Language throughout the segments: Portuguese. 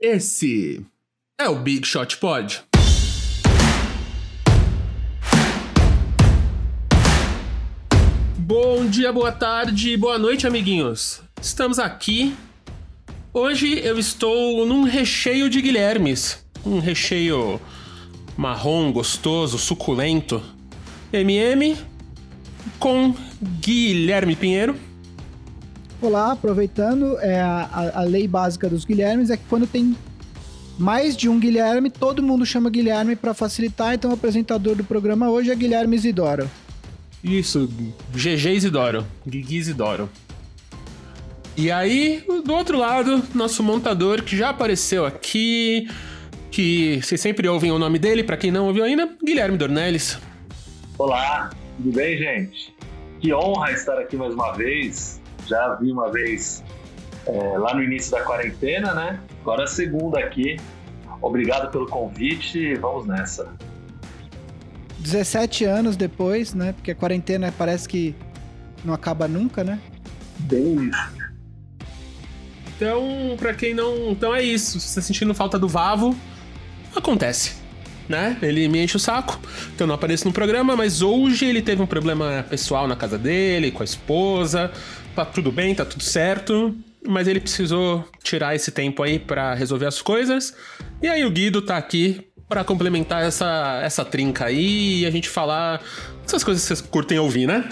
Esse é o Big Shot Pod. Bom dia, boa tarde, boa noite, amiguinhos. Estamos aqui. Hoje eu estou num recheio de Guilhermes. Um recheio marrom, gostoso, suculento. MM com Guilherme Pinheiro. Olá, aproveitando, é, a, a lei básica dos Guilhermes é que quando tem mais de um Guilherme, todo mundo chama Guilherme para facilitar, então o apresentador do programa hoje é Guilherme Isidoro. Isso, GG Isidoro, Guigui Isidoro. E aí, do outro lado, nosso montador que já apareceu aqui, que vocês sempre ouvem o nome dele, para quem não ouviu ainda, Guilherme Dornelles. Olá, tudo bem, gente? Que honra estar aqui mais uma vez. Já vi uma vez é, lá no início da quarentena, né? Agora a segunda aqui. Obrigado pelo convite vamos nessa. 17 anos depois, né? Porque a quarentena parece que não acaba nunca, né? Bem isso. Então, para quem não. Então é isso. Se você tá sentindo falta do Vavo, acontece. Né? Ele me enche o saco, então eu não apareço no programa, mas hoje ele teve um problema pessoal na casa dele, com a esposa. Tá tudo bem, tá tudo certo. Mas ele precisou tirar esse tempo aí para resolver as coisas. E aí o Guido tá aqui para complementar essa, essa trinca aí e a gente falar essas coisas que vocês curtem ouvir, né?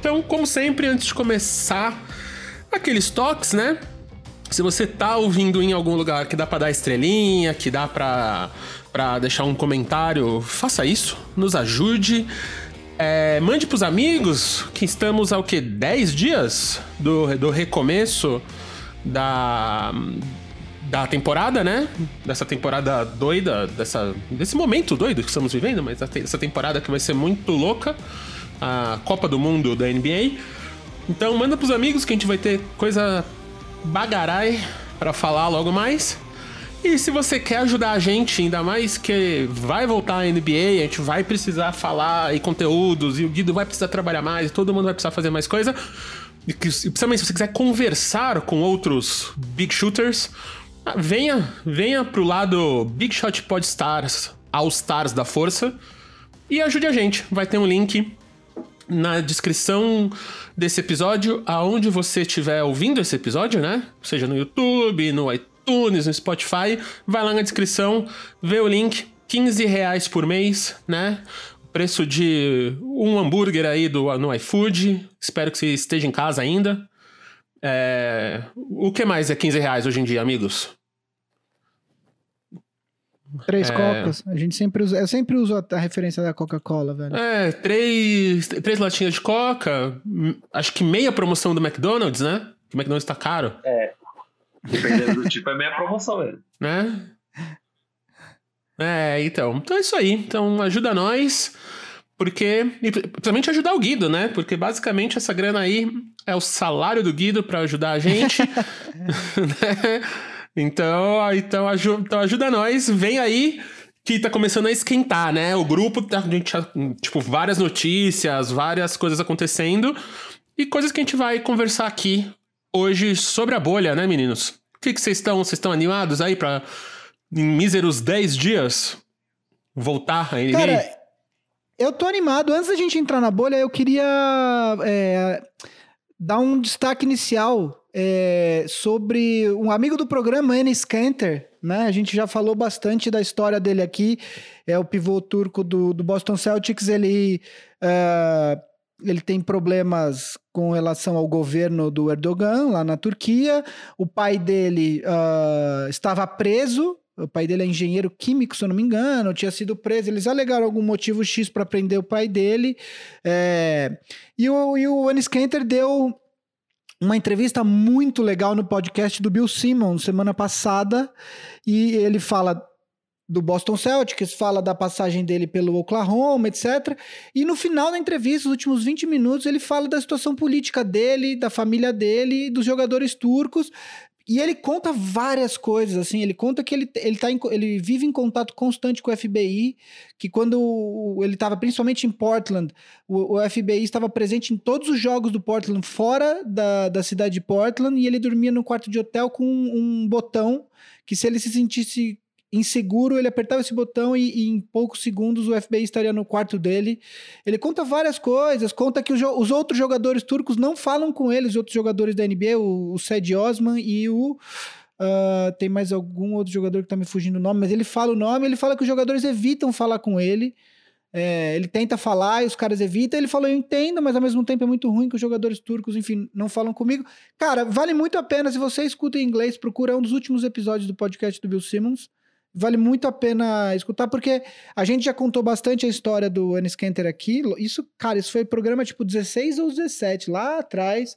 Então, como sempre, antes de começar, aqueles toques, né? Se você tá ouvindo em algum lugar que dá para dar estrelinha, que dá para deixar um comentário, faça isso, nos ajude. É, mande pros amigos que estamos ao que 10 dias do, do recomeço da da temporada, né? Dessa temporada doida, dessa, desse momento doido que estamos vivendo, mas essa temporada que vai ser muito louca, a Copa do Mundo da NBA. Então manda pros amigos que a gente vai ter coisa bagarai para falar logo mais. E se você quer ajudar a gente, ainda mais que vai voltar a NBA, a gente vai precisar falar e conteúdos, e o Guido vai precisar trabalhar mais, todo mundo vai precisar fazer mais coisa. E principalmente se você quiser conversar com outros big shooters, ah, venha, venha pro lado Big Shot Podstars, All Stars da Força e ajude a gente. Vai ter um link na descrição desse episódio, aonde você estiver ouvindo esse episódio, né? Seja no YouTube, no iTunes, no Spotify, vai lá na descrição, vê o link, 15 reais por mês, né? Preço de um hambúrguer aí do, no iFood. Espero que você esteja em casa ainda. É... O que mais é 15 reais hoje em dia, amigos? Três é... cocas. A gente sempre usa. Eu sempre uso a, a referência da Coca-Cola, velho. É, três, três latinhas de coca. Acho que meia promoção do McDonald's, né? O McDonald's tá caro. É. Dependendo do tipo, é meia promoção, velho. Né? É, então. Então é isso aí. Então ajuda nós. Porque. E principalmente ajudar o Guido, né? Porque basicamente essa grana aí é o salário do Guido para ajudar a gente. né? Então, então, ajuda, então ajuda nós, vem aí que tá começando a esquentar, né? O grupo tá, a gente, tipo, várias notícias, várias coisas acontecendo e coisas que a gente vai conversar aqui hoje sobre a bolha, né, meninos? O que vocês estão, vocês estão animados aí para em míseros 10 dias voltar a NBA? Cara, eu tô animado. Antes da gente entrar na bolha, eu queria é, dar um destaque inicial é, sobre um amigo do programa, Enes Kanter, né? A gente já falou bastante da história dele aqui. É o pivô turco do, do Boston Celtics. Ele, uh, ele tem problemas com relação ao governo do Erdogan lá na Turquia. O pai dele uh, estava preso. O pai dele é engenheiro químico, se eu não me engano, tinha sido preso. Eles alegaram algum motivo X para prender o pai dele. É, e o, e o Enes Kanter deu uma entrevista muito legal no podcast do Bill Simmons semana passada e ele fala do Boston Celtics, fala da passagem dele pelo Oklahoma, etc. E no final da entrevista, os últimos 20 minutos, ele fala da situação política dele, da família dele, dos jogadores turcos, E ele conta várias coisas, assim, ele conta que ele, ele, tá em, ele vive em contato constante com o FBI, que quando ele estava principalmente em Portland, o, o, FBI estava presente em todos os jogos do Portland fora da, da cidade de Portland, e ele dormia no quarto de hotel com um, um botão que se ele se sentisse inseguro, ele apertava esse botão e, e, em poucos segundos o FBI estaria no quarto dele. Ele conta várias coisas, conta que os, os outros jogadores turcos não falam com ele, os outros jogadores da NBA, o, o Sed Osman e o. Uh, tem mais algum outro jogador que tá me fugindo o nome, mas ele fala o nome, ele fala que os jogadores evitam falar com ele. É, ele tenta falar e os caras evitam. Ele falou: Eu entendo, mas ao mesmo tempo é muito ruim que os jogadores turcos, enfim, não falam comigo. Cara, vale muito a pena. Se você escuta em inglês, procura um dos últimos episódios do podcast do Bill Simmons vale muito a pena escutar, porque a gente já contou bastante a história do Anis Kenter aqui. Isso, cara, isso foi programa tipo 16 ou 17, lá atrás.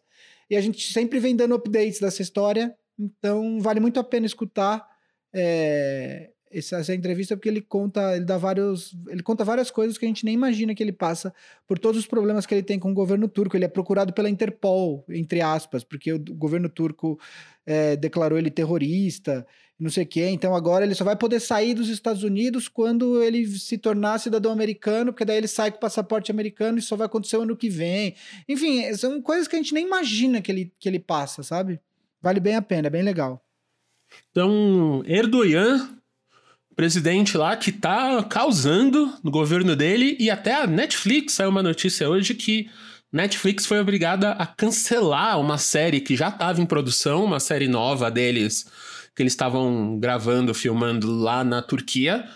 E a gente sempre vem dando updates dessa história. Então, vale muito a pena escutar é, essa, essa, entrevista, porque ele conta, ele dá vários. Ele conta várias coisas que a gente nem imagina que ele passa por todos os problemas que ele tem com o governo turco. Ele é procurado pela Interpol, entre aspas, porque o, governo turco é, declarou ele terrorista não sei o quê. Então agora ele só vai poder sair dos Estados Unidos quando ele se tornar cidadão americano, porque daí ele sai com o passaporte americano e só vai acontecer ano que vem. Enfim, são coisas que a gente nem imagina que ele, que ele passa, sabe? Vale bem a pena, é bem legal. Então, Erdogan, presidente lá que tá causando no governo dele, e até a Netflix saiu uma notícia hoje que Netflix foi obrigada a cancelar uma série que já estava em produção, uma série nova deles que eles estavam gravando, filmando lá na Turquia,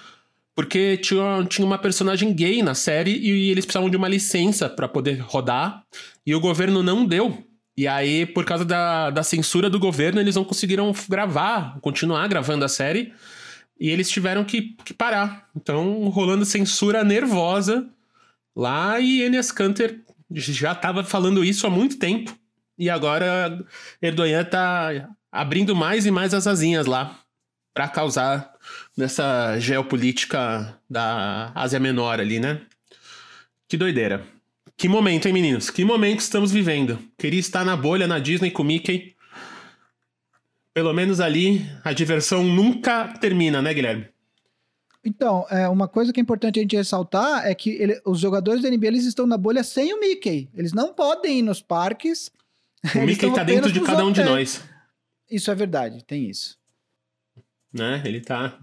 porque tinha, tinha uma personagem gay na série e eles precisavam de uma licença para poder rodar, e o governo não deu. E aí, por causa da, da censura do governo, eles não conseguiram gravar, continuar gravando a série, e eles tiveram que, que parar. Então, rolando censura nervosa lá, e Enes Kanter já estava falando isso há muito tempo. E agora Erdogan tá abrindo mais e mais as asinhas lá para causar nessa geopolítica da Ásia Menor ali, né? Que doideira. Que momento, hein, meninos? Que momento estamos vivendo. Queria estar na bolha na Disney com Mickey. Pelo menos ali a diversão nunca termina, né, Guilherme? Então, é, uma coisa que é importante a gente ressaltar é que ele, os jogadores da NBA eles estão na bolha sem o Mickey. Eles não podem ir nos parques. O Mickey tá dentro de cada um de nós. Isso é verdade, tem isso. Né? Ele tá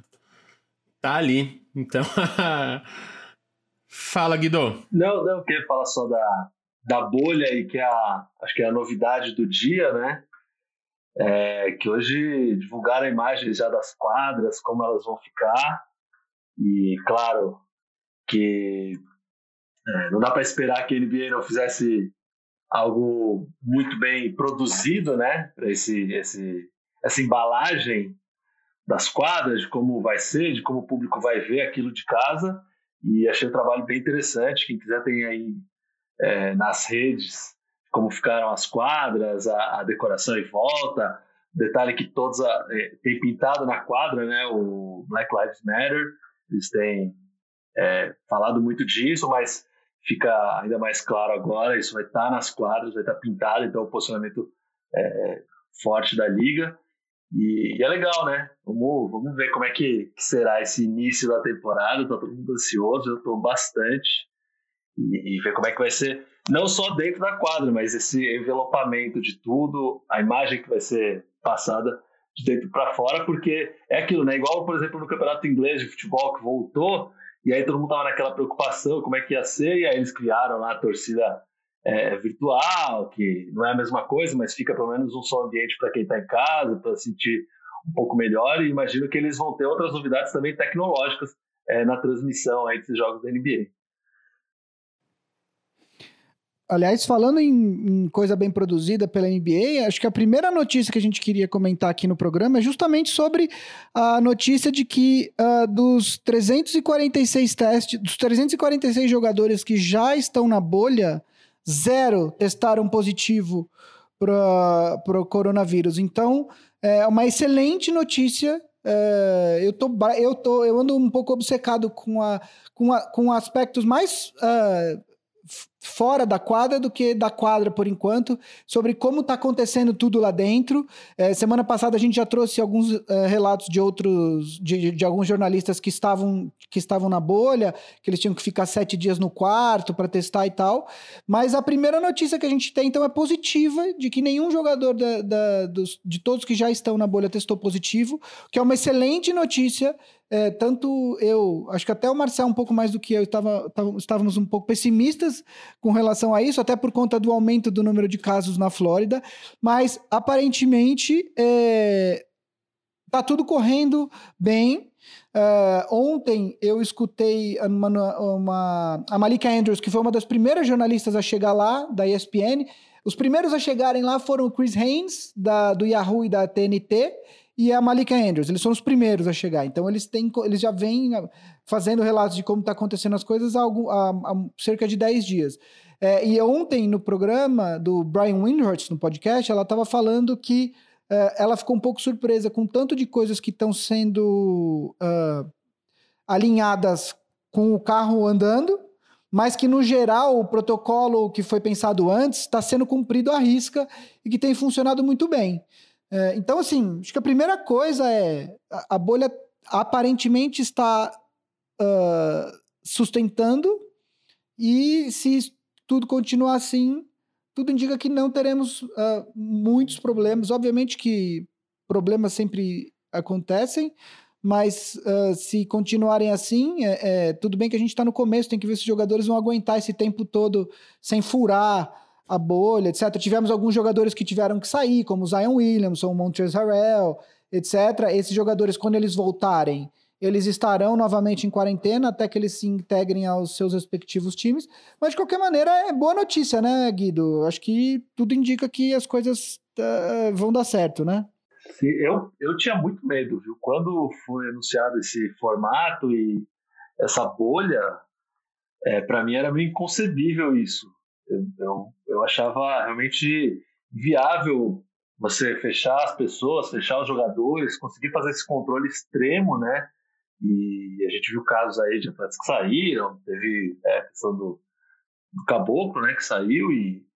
tá ali. Então, fala, Guido. Não, não, eu queria falar só da, da bolha aí, que é a, acho que é a novidade do dia, né? É, que hoje divulgaram imagens já das quadras, como elas vão ficar. E, claro, que é, não dá para esperar que a NBA não fizesse algo muito bem produzido, né? Para esse, esse, essa embalagem das quadras, de como vai ser, de como o público vai ver aquilo de casa. E achei o trabalho bem interessante. Quem quiser tem aí é, nas redes como ficaram as quadras, a, a decoração em volta. Detalhe que todos a, é, tem pintado na quadra, né? O Black Lives Matter. Eles têm é, falado muito disso, mas fica ainda mais claro agora. Isso vai estar nas quadras, vai estar pintado, então o posicionamento é, forte da liga. E, e, é legal, né? Vamos, vamos ver como é que, que será esse início da temporada. Tá todo mundo ansioso, eu estou bastante. E, e, ver como é que vai ser, não só dentro da quadra, mas esse envelopamento de tudo, a imagem que vai ser passada de dentro para fora, porque é aquilo, né? Igual, por exemplo, no campeonato inglês de futebol que voltou, e aí todo mundo tava naquela preocupação, como é que ia ser, e aí eles criaram lá a torcida é, virtual, que não é a mesma coisa, mas fica pelo menos um só ambiente para quem está em casa, para sentir um pouco melhor, e imagino que eles vão ter outras novidades também tecnológicas é, na transmissão aí desses jogos da NBA. Aliás, falando em, em, coisa bem produzida pela NBA, acho que a primeira notícia que a gente queria comentar aqui no programa é justamente sobre a notícia de que uh, dos 346 testes, dos 346 jogadores que já estão na bolha, zero testaram positivo para o coronavírus. Então, é uma excelente notícia. É, eu, tô, eu, tô, eu ando um pouco obcecado com, a, com, a, com aspectos mais. Uh, fora da quadra do que da quadra por enquanto, sobre como está acontecendo tudo lá dentro. É, semana passada a gente já trouxe alguns é, relatos de outros, de, de, alguns jornalistas que estavam, que estavam na bolha, que eles tinham que ficar sete dias no quarto para testar e tal. Mas a primeira notícia que a gente tem, então, é positiva, de que nenhum jogador da, da, dos, de todos que já estão na bolha testou positivo, que é uma excelente notícia é, tanto eu, acho que até o Marcel um pouco mais do que eu, estava, estávamos um pouco pessimistas com relação a isso, até por conta do aumento do número de casos na Flórida, mas aparentemente é, tá tudo correndo bem. Uh, ontem eu escutei uma, uma, a Malika Andrews, que foi uma das primeiras jornalistas a chegar lá, da ESPN. Os primeiros a chegarem lá foram o Chris Haynes, da, do Yahoo e da TNT, e a Malika Andrews. Eles são os primeiros a chegar. Então, eles, têm, eles já vêm ah, fazendo relatos de como está acontecendo as coisas há, algum, há, há, cerca de 10 dias. É, e ontem, no programa do Brian Windhorst, no podcast, ela estava falando que uh, ela ficou um pouco surpresa com tanto de coisas que estão sendo uh, alinhadas com o carro andando, mas que, no geral, o protocolo que foi pensado antes está sendo cumprido à risca e que tem funcionado muito bem. É, então, assim, acho que a primeira coisa é a, a bolha aparentemente está uh, sustentando e se tudo continuar assim, tudo indica que não teremos uh, muitos problemas. Obviamente que problemas sempre acontecem, mas uh, se continuarem assim, é, é, tudo bem que a gente está no começo, tem que ver se os jogadores vão aguentar esse tempo todo sem furar a bolha, etc. Tivemos alguns jogadores que tiveram que sair, como Zion Williamson, o Montrezl Harrell, etc. Esses jogadores, quando eles voltarem, eles estarão novamente em quarentena até que eles se integrem aos seus respectivos times. Mas, de qualquer maneira, é boa notícia, né, Guido? Acho que tudo indica que as coisas uh, vão dar certo, né? Sim, eu, eu tinha muito medo, viu? Quando foi anunciado esse formato e essa bolha, é, para mim era meio inconcebível isso. Eu, eu, eu achava realmente viável você fechar as pessoas, fechar os jogadores, conseguir fazer esse controle extremo, né? E a gente viu casos aí de atletas que saíram, teve é, a questão do, do caboclo, né, que saiu e,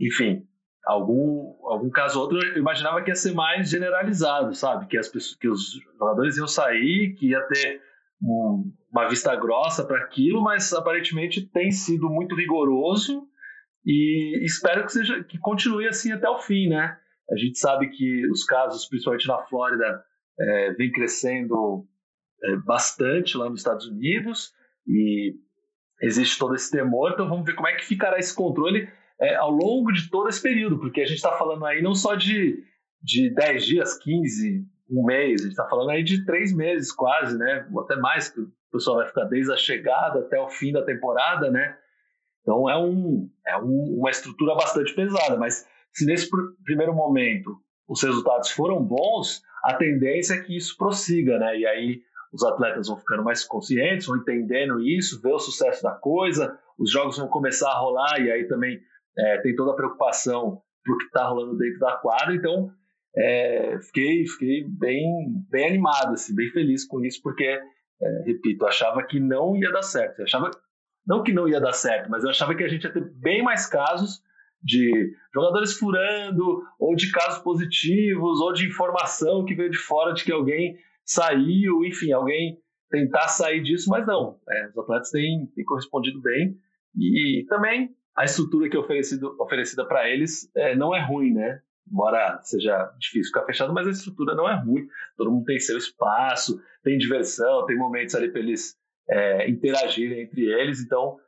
enfim, algum, algum caso ou outro eu imaginava que ia ser mais generalizado, sabe? Que, as pessoas, que os jogadores iam sair, que ia ter um, uma vista grossa para aquilo, mas aparentemente tem sido muito rigoroso e espero que seja que continue assim até o fim, né? A gente sabe que os casos, principalmente na Flórida, é, vem crescendo é, bastante lá nos Estados Unidos e existe todo esse temor. Então vamos ver como é que ficará esse controle é, ao longo de todo esse período, porque a gente está falando aí não só de, de 10 dias, 15, um mês, a gente está falando aí de três meses quase, né? Ou até mais, que o pessoal vai ficar desde a chegada até o fim da temporada, né? Então é, um, é um, uma estrutura bastante pesada, mas se nesse pr primeiro momento os resultados foram bons, a tendência é que isso prossiga, né? E aí os atletas vão ficando mais conscientes, vão entendendo isso, ver o sucesso da coisa, os jogos vão começar a rolar e aí também é, tem toda a preocupação por que está rolando dentro da quadra. Então é, fiquei, fiquei bem, bem animado, assim, bem feliz com isso, porque, é, repito, achava que não ia dar certo. Achava, não que não ia dar certo, mas eu achava que a gente ia ter bem mais casos de jogadores furando, ou de casos positivos, ou de informação que veio de fora de que alguém saiu, enfim, alguém tentar sair disso, mas não. É, os atletas têm, têm correspondido bem e também a estrutura que é oferecido, oferecida para eles é, não é ruim, né? embora seja difícil ficar fechado, mas a estrutura não é ruim. Todo mundo tem seu espaço, tem diversão, tem momentos ali para eles é, interagirem entre eles, então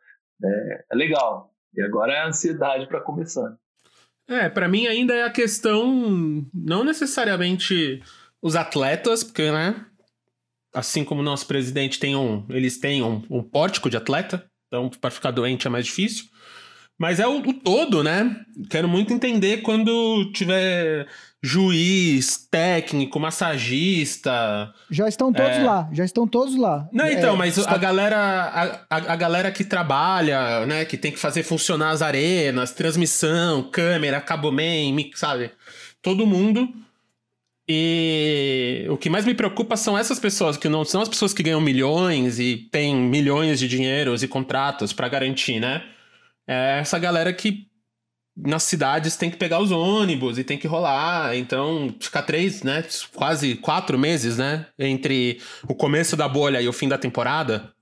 é, é legal. E agora é a ansiedade para começar. É, para mim ainda é a questão, não necessariamente os atletas, porque, né, assim como o nosso presidente tem um, eles têm um, um pórtico de atleta, então para ficar doente é mais difícil. Mas é o, o, todo, né? Quero muito entender quando tiver juiz, técnico, massagista. Já estão todos é... lá, já estão todos lá. Não, então, é, mas está... a galera, a, a, a, galera que trabalha, né, que tem que fazer funcionar as arenas, transmissão, câmera, cabo man, sabe? Todo mundo. E o que mais me preocupa são essas pessoas, que não são as pessoas que ganham milhões e têm milhões de dinheiros e contratos para garantir, né? É essa galera que nas cidades tem que pegar os ônibus e tem que rolar. Então, ficar três, né? Quase quatro meses, né? Entre o começo da bolha e o fim da temporada.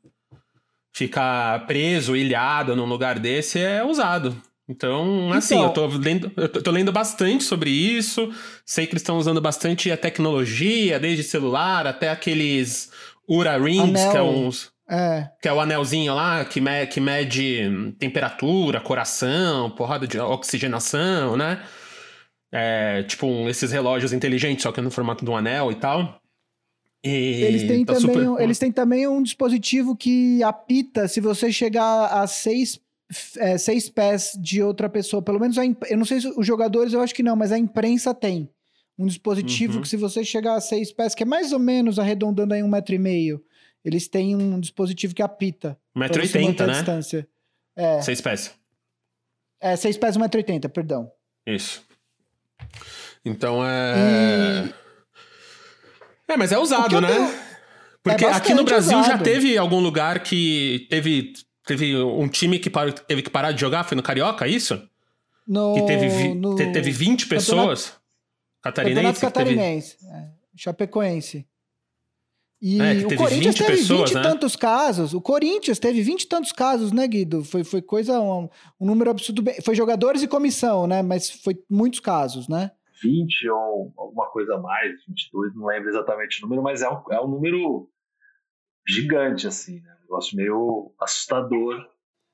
Ficar preso, ilhado num lugar desse é usado. Então, assim, então, eu, tô lendo, eu tô lendo bastante sobre isso. Sei que eles estão usando bastante a tecnologia, desde celular até aqueles Ura Rings, Anel. que é uns. É. Que é o anelzinho lá que, me, que mede temperatura, coração, porrada de oxigenação, né? É, tipo um, esses relógios inteligentes, só que no formato de um anel e tal. E eles, têm tá também, super... eles têm também um dispositivo que apita se você chegar a seis, é, seis pés de outra pessoa. Pelo menos a imp... eu não sei se os jogadores, eu acho que não, mas a imprensa tem. Um dispositivo uhum. que se você chegar a seis pés, que é mais ou menos arredondando aí um metro e meio, eles têm um dispositivo que apita. 1,80m, né? Distância. É. 6 pés. É, 6 pés, 1,80m, perdão. Isso. Então é. E... É, mas é usado, né? Porque é aqui no Brasil usado. já teve algum lugar que teve, teve um time que parou, teve que parar de jogar, foi no Carioca, é isso? No, que teve, vi, no... teve 20 pessoas. Catarinense. Campeonato Catarinense. Teve... É. Chapecoense. E é, o Corinthians teve pessoas, 20 e né? tantos casos. O Corinthians teve 20 e tantos casos, né, Guido? Foi, foi coisa, um, um número absurdo. Foi jogadores e comissão, né? Mas foi muitos casos, né? 20 ou alguma coisa a mais, 22, não lembro exatamente o número, mas é um, é um número gigante, assim, né? Um negócio meio assustador.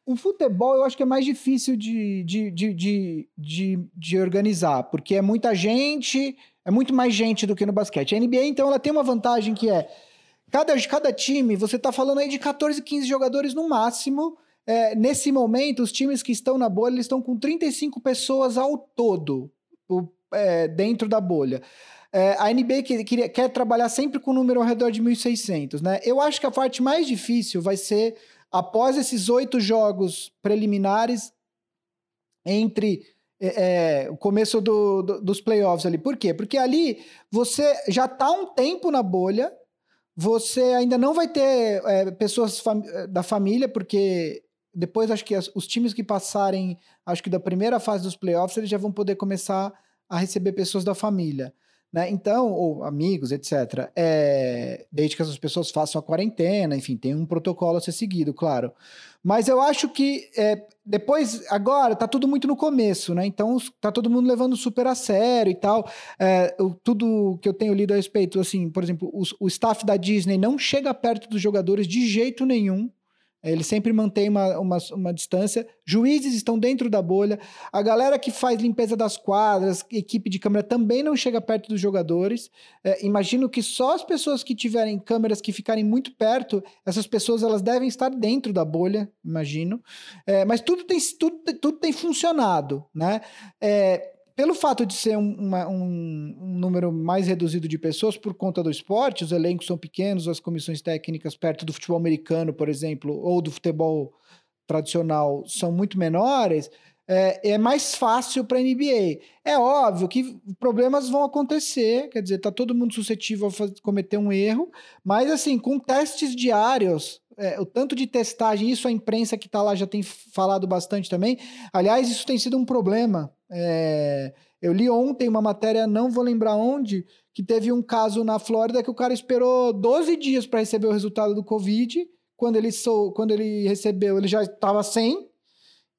O futebol eu acho que é mais difícil de, de, de, de, de, de organizar, porque é muita gente, é muito mais gente do que no basquete. A NBA, então, ela tem uma vantagem que é Cada, cada time, você está falando aí de 14, 15 jogadores no máximo. É, nesse momento, os times que estão na bolha estão com 35 pessoas ao todo o, é, dentro da bolha. É, a NBA que, que, quer trabalhar sempre com um número ao redor de 1.600, né? Eu acho que a parte mais difícil vai ser após esses oito jogos preliminares entre é, é, o começo do, do, dos playoffs ali. Por quê? Porque ali você já está um tempo na bolha, você ainda não vai ter é, pessoas fam eh, da família, porque depois acho que as, os times que passarem, acho que da primeira fase dos playoffs, eles já vão poder começar a receber pessoas da família. Né? Então, ou amigos, etc. É, desde que essas pessoas façam a quarentena, enfim, tem um protocolo a ser seguido, claro. Mas eu acho que é, depois, agora, tá tudo muito no começo, né? Então, tá todo mundo levando super a sério e tal. É, eu, tudo que eu tenho lido a respeito, assim, por exemplo, o, o staff da Disney não chega perto dos jogadores de jeito nenhum. Ele sempre mantém uma, uma, uma, distância. Juízes estão dentro da bolha. A galera que faz limpeza das quadras, equipe de câmera, também não chega perto dos jogadores. É, imagino que só as pessoas que tiverem câmeras que ficarem muito perto, essas pessoas elas devem estar dentro da bolha, imagino. É, mas tudo tem, tudo, tudo tem funcionado, né? É, pelo fato de ser um, uma, um, um, número mais reduzido de pessoas por conta do esporte, os elencos são pequenos, as comissões técnicas perto do futebol americano, por exemplo, ou do futebol tradicional são muito menores, é, é mais fácil para a NBA. É óbvio que problemas vão acontecer, quer dizer, está todo mundo suscetível a fazer, cometer um erro, mas assim, com testes diários, é, o tanto de testagem, isso a imprensa que está lá já tem falado bastante também. Aliás, isso tem sido um problema é, eu li ontem uma matéria, não vou lembrar onde, que teve um caso na Flórida que o cara esperou 12 dias para receber o resultado do Covid. Quando ele, sou, quando ele recebeu, ele já estava sem.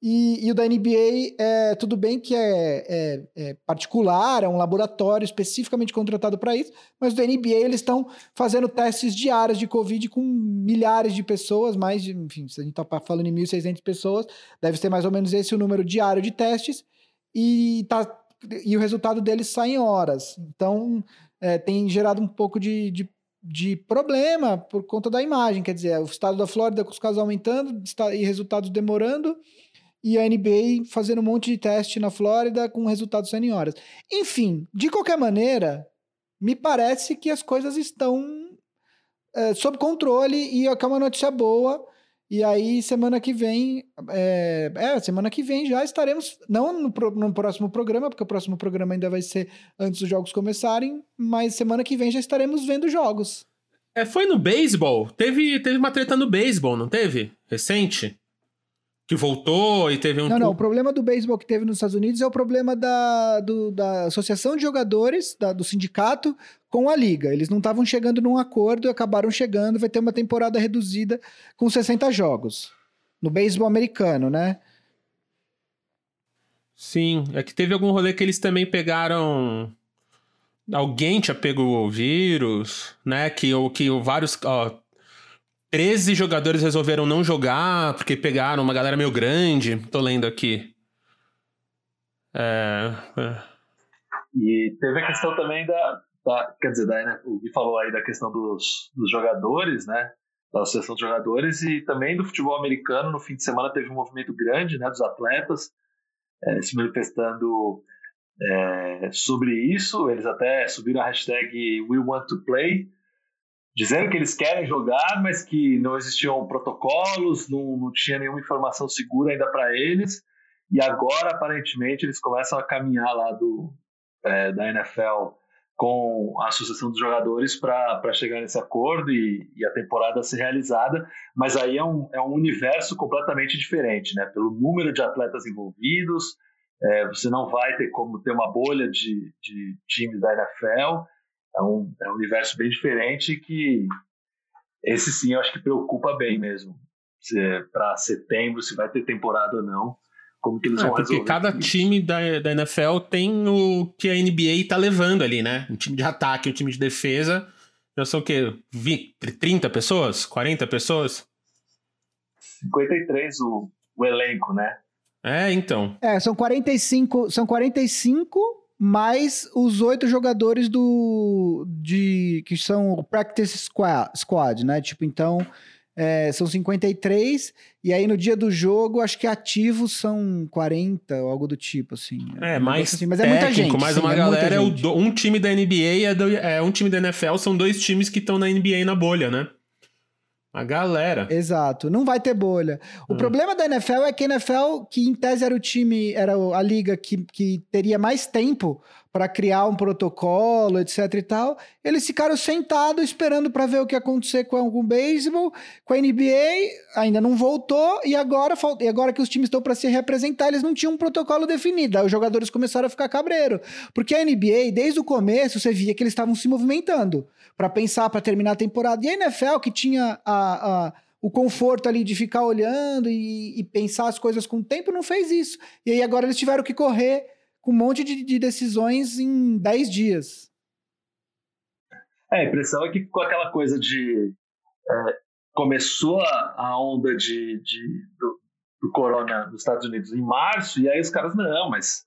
E, e, o da NBA, é, tudo bem que é, é, é, particular, é um laboratório especificamente contratado para isso, mas o da NBA eles estão fazendo testes diários de Covid com milhares de pessoas, mais de, enfim, se a gente está falando em 1.600 pessoas, deve ser mais ou menos esse o número diário de testes e, tá, e o resultado deles sai em horas. Então, é, tem gerado um pouco de, de, de, problema por conta da imagem. Quer dizer, o estado da Flórida com os casos aumentando e resultados demorando, e a NBA fazendo um monte de teste na Flórida com resultados saindo em horas. Enfim, de qualquer maneira, me parece que as coisas estão é, sob controle e é uma notícia boa e aí, semana que vem, é, é, semana que vem já estaremos, não no, no, próximo programa, porque o próximo programa ainda vai ser antes dos jogos começarem, mas semana que vem já estaremos vendo jogos. É, foi no beisebol? Teve, teve uma treta no beisebol, não teve? Recente? Que voltou e teve um. Não, não. O problema do beisebol que teve nos Estados Unidos é o problema da, do, da Associação de Jogadores, da, do sindicato, com a liga. Eles não estavam chegando num acordo, acabaram chegando, vai ter uma temporada reduzida com 60 jogos. No beisebol americano, né? Sim, é que teve algum rolê que eles também pegaram. Alguém tinha pego o vírus, né? Que, que vários. Ó, 13 jogadores resolveram não jogar porque pegaram uma galera meio grande. Tô lendo aqui. É, é. E teve a questão também da. da quer dizer, né, o Gui falou aí da questão dos, dos jogadores, né? Da associação de jogadores e também do futebol americano. No fim de semana teve um movimento grande né, dos atletas é, se manifestando é, sobre isso. Eles até subiram a hashtag We Want to Play dizendo que eles querem jogar, mas que não existiam protocolos, não, não tinha nenhuma informação segura ainda para eles. E agora, aparentemente, eles começam a caminhar lá do, é, da NFL com a Associação dos Jogadores para chegar nesse acordo e, e, a temporada ser realizada. Mas aí é um, é um universo completamente diferente, né? Pelo número de atletas envolvidos, é, você não vai ter como ter uma bolha de, de times da NFL é um, é um universo bem diferente que esse sim eu acho que preocupa bem mesmo. Se é para setembro, se vai ter temporada ou não. Como que eles é, vão porque resolver? cada time da, da NFL tem o que a NBA tá levando ali, né? Um time de ataque, um time de defesa. Já são o quê? 30 pessoas? 40 pessoas? 53 o, o elenco, né? É, então. É, são 45, são 45 mais os oito jogadores do de que são o practice squad, squad né? Tipo, então é, são 53 e aí no dia do jogo acho que ativos são 40 ou algo do tipo assim. É, mais assim, mas técnico, é muita gente. Mais sim, uma é galera é o, um time da NBA é, do, é um time da NFL, são dois times que estão na NBA na bolha, né? A galera. Exato. Não vai ter bolha. O hum. problema da NFL é que a NFL, que em tese era o time, era a liga que, que teria mais tempo para criar um protocolo, etc e tal, eles ficaram sentados esperando para ver o que ia acontecer com o beisebol, com a NBA, ainda não voltou e agora e agora que os times estão para se representar, eles não tinham um protocolo definido. Aí os jogadores começaram a ficar cabreiro, porque a NBA desde o começo você via que eles estavam se movimentando para pensar para terminar a temporada. E a NFL que tinha a, a o conforto ali de ficar olhando e, e, pensar as coisas com o tempo, não fez isso. E aí agora eles tiveram que correr com um monte de, de decisões em 10 dias. É, a impressão é que ficou aquela coisa de. É, começou a, onda de, de do, do, corona nos Estados Unidos em março, e aí os caras, não, mas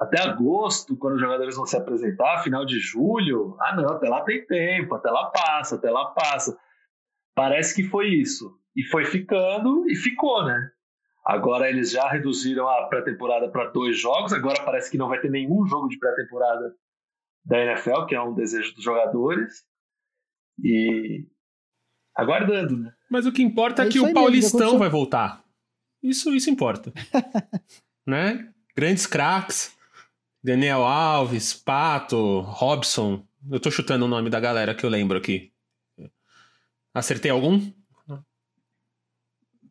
até agosto, quando os jogadores vão se apresentar, final de julho, ah, não, até lá tem tempo, até lá passa, até lá passa. Parece que foi isso. E foi ficando e ficou, né? Agora eles já reduziram a pré-temporada para dois jogos. Agora parece que não vai ter nenhum jogo de pré-temporada da NFL, que é um desejo dos jogadores. E aguardando, né? Mas o que importa é, é que o Paulistão mesmo, vai voltar. Isso, isso importa. né? Grandes craques. Daniel Alves, Pato, Robson. Eu tô chutando o nome da galera que eu lembro aqui. Acertei algum?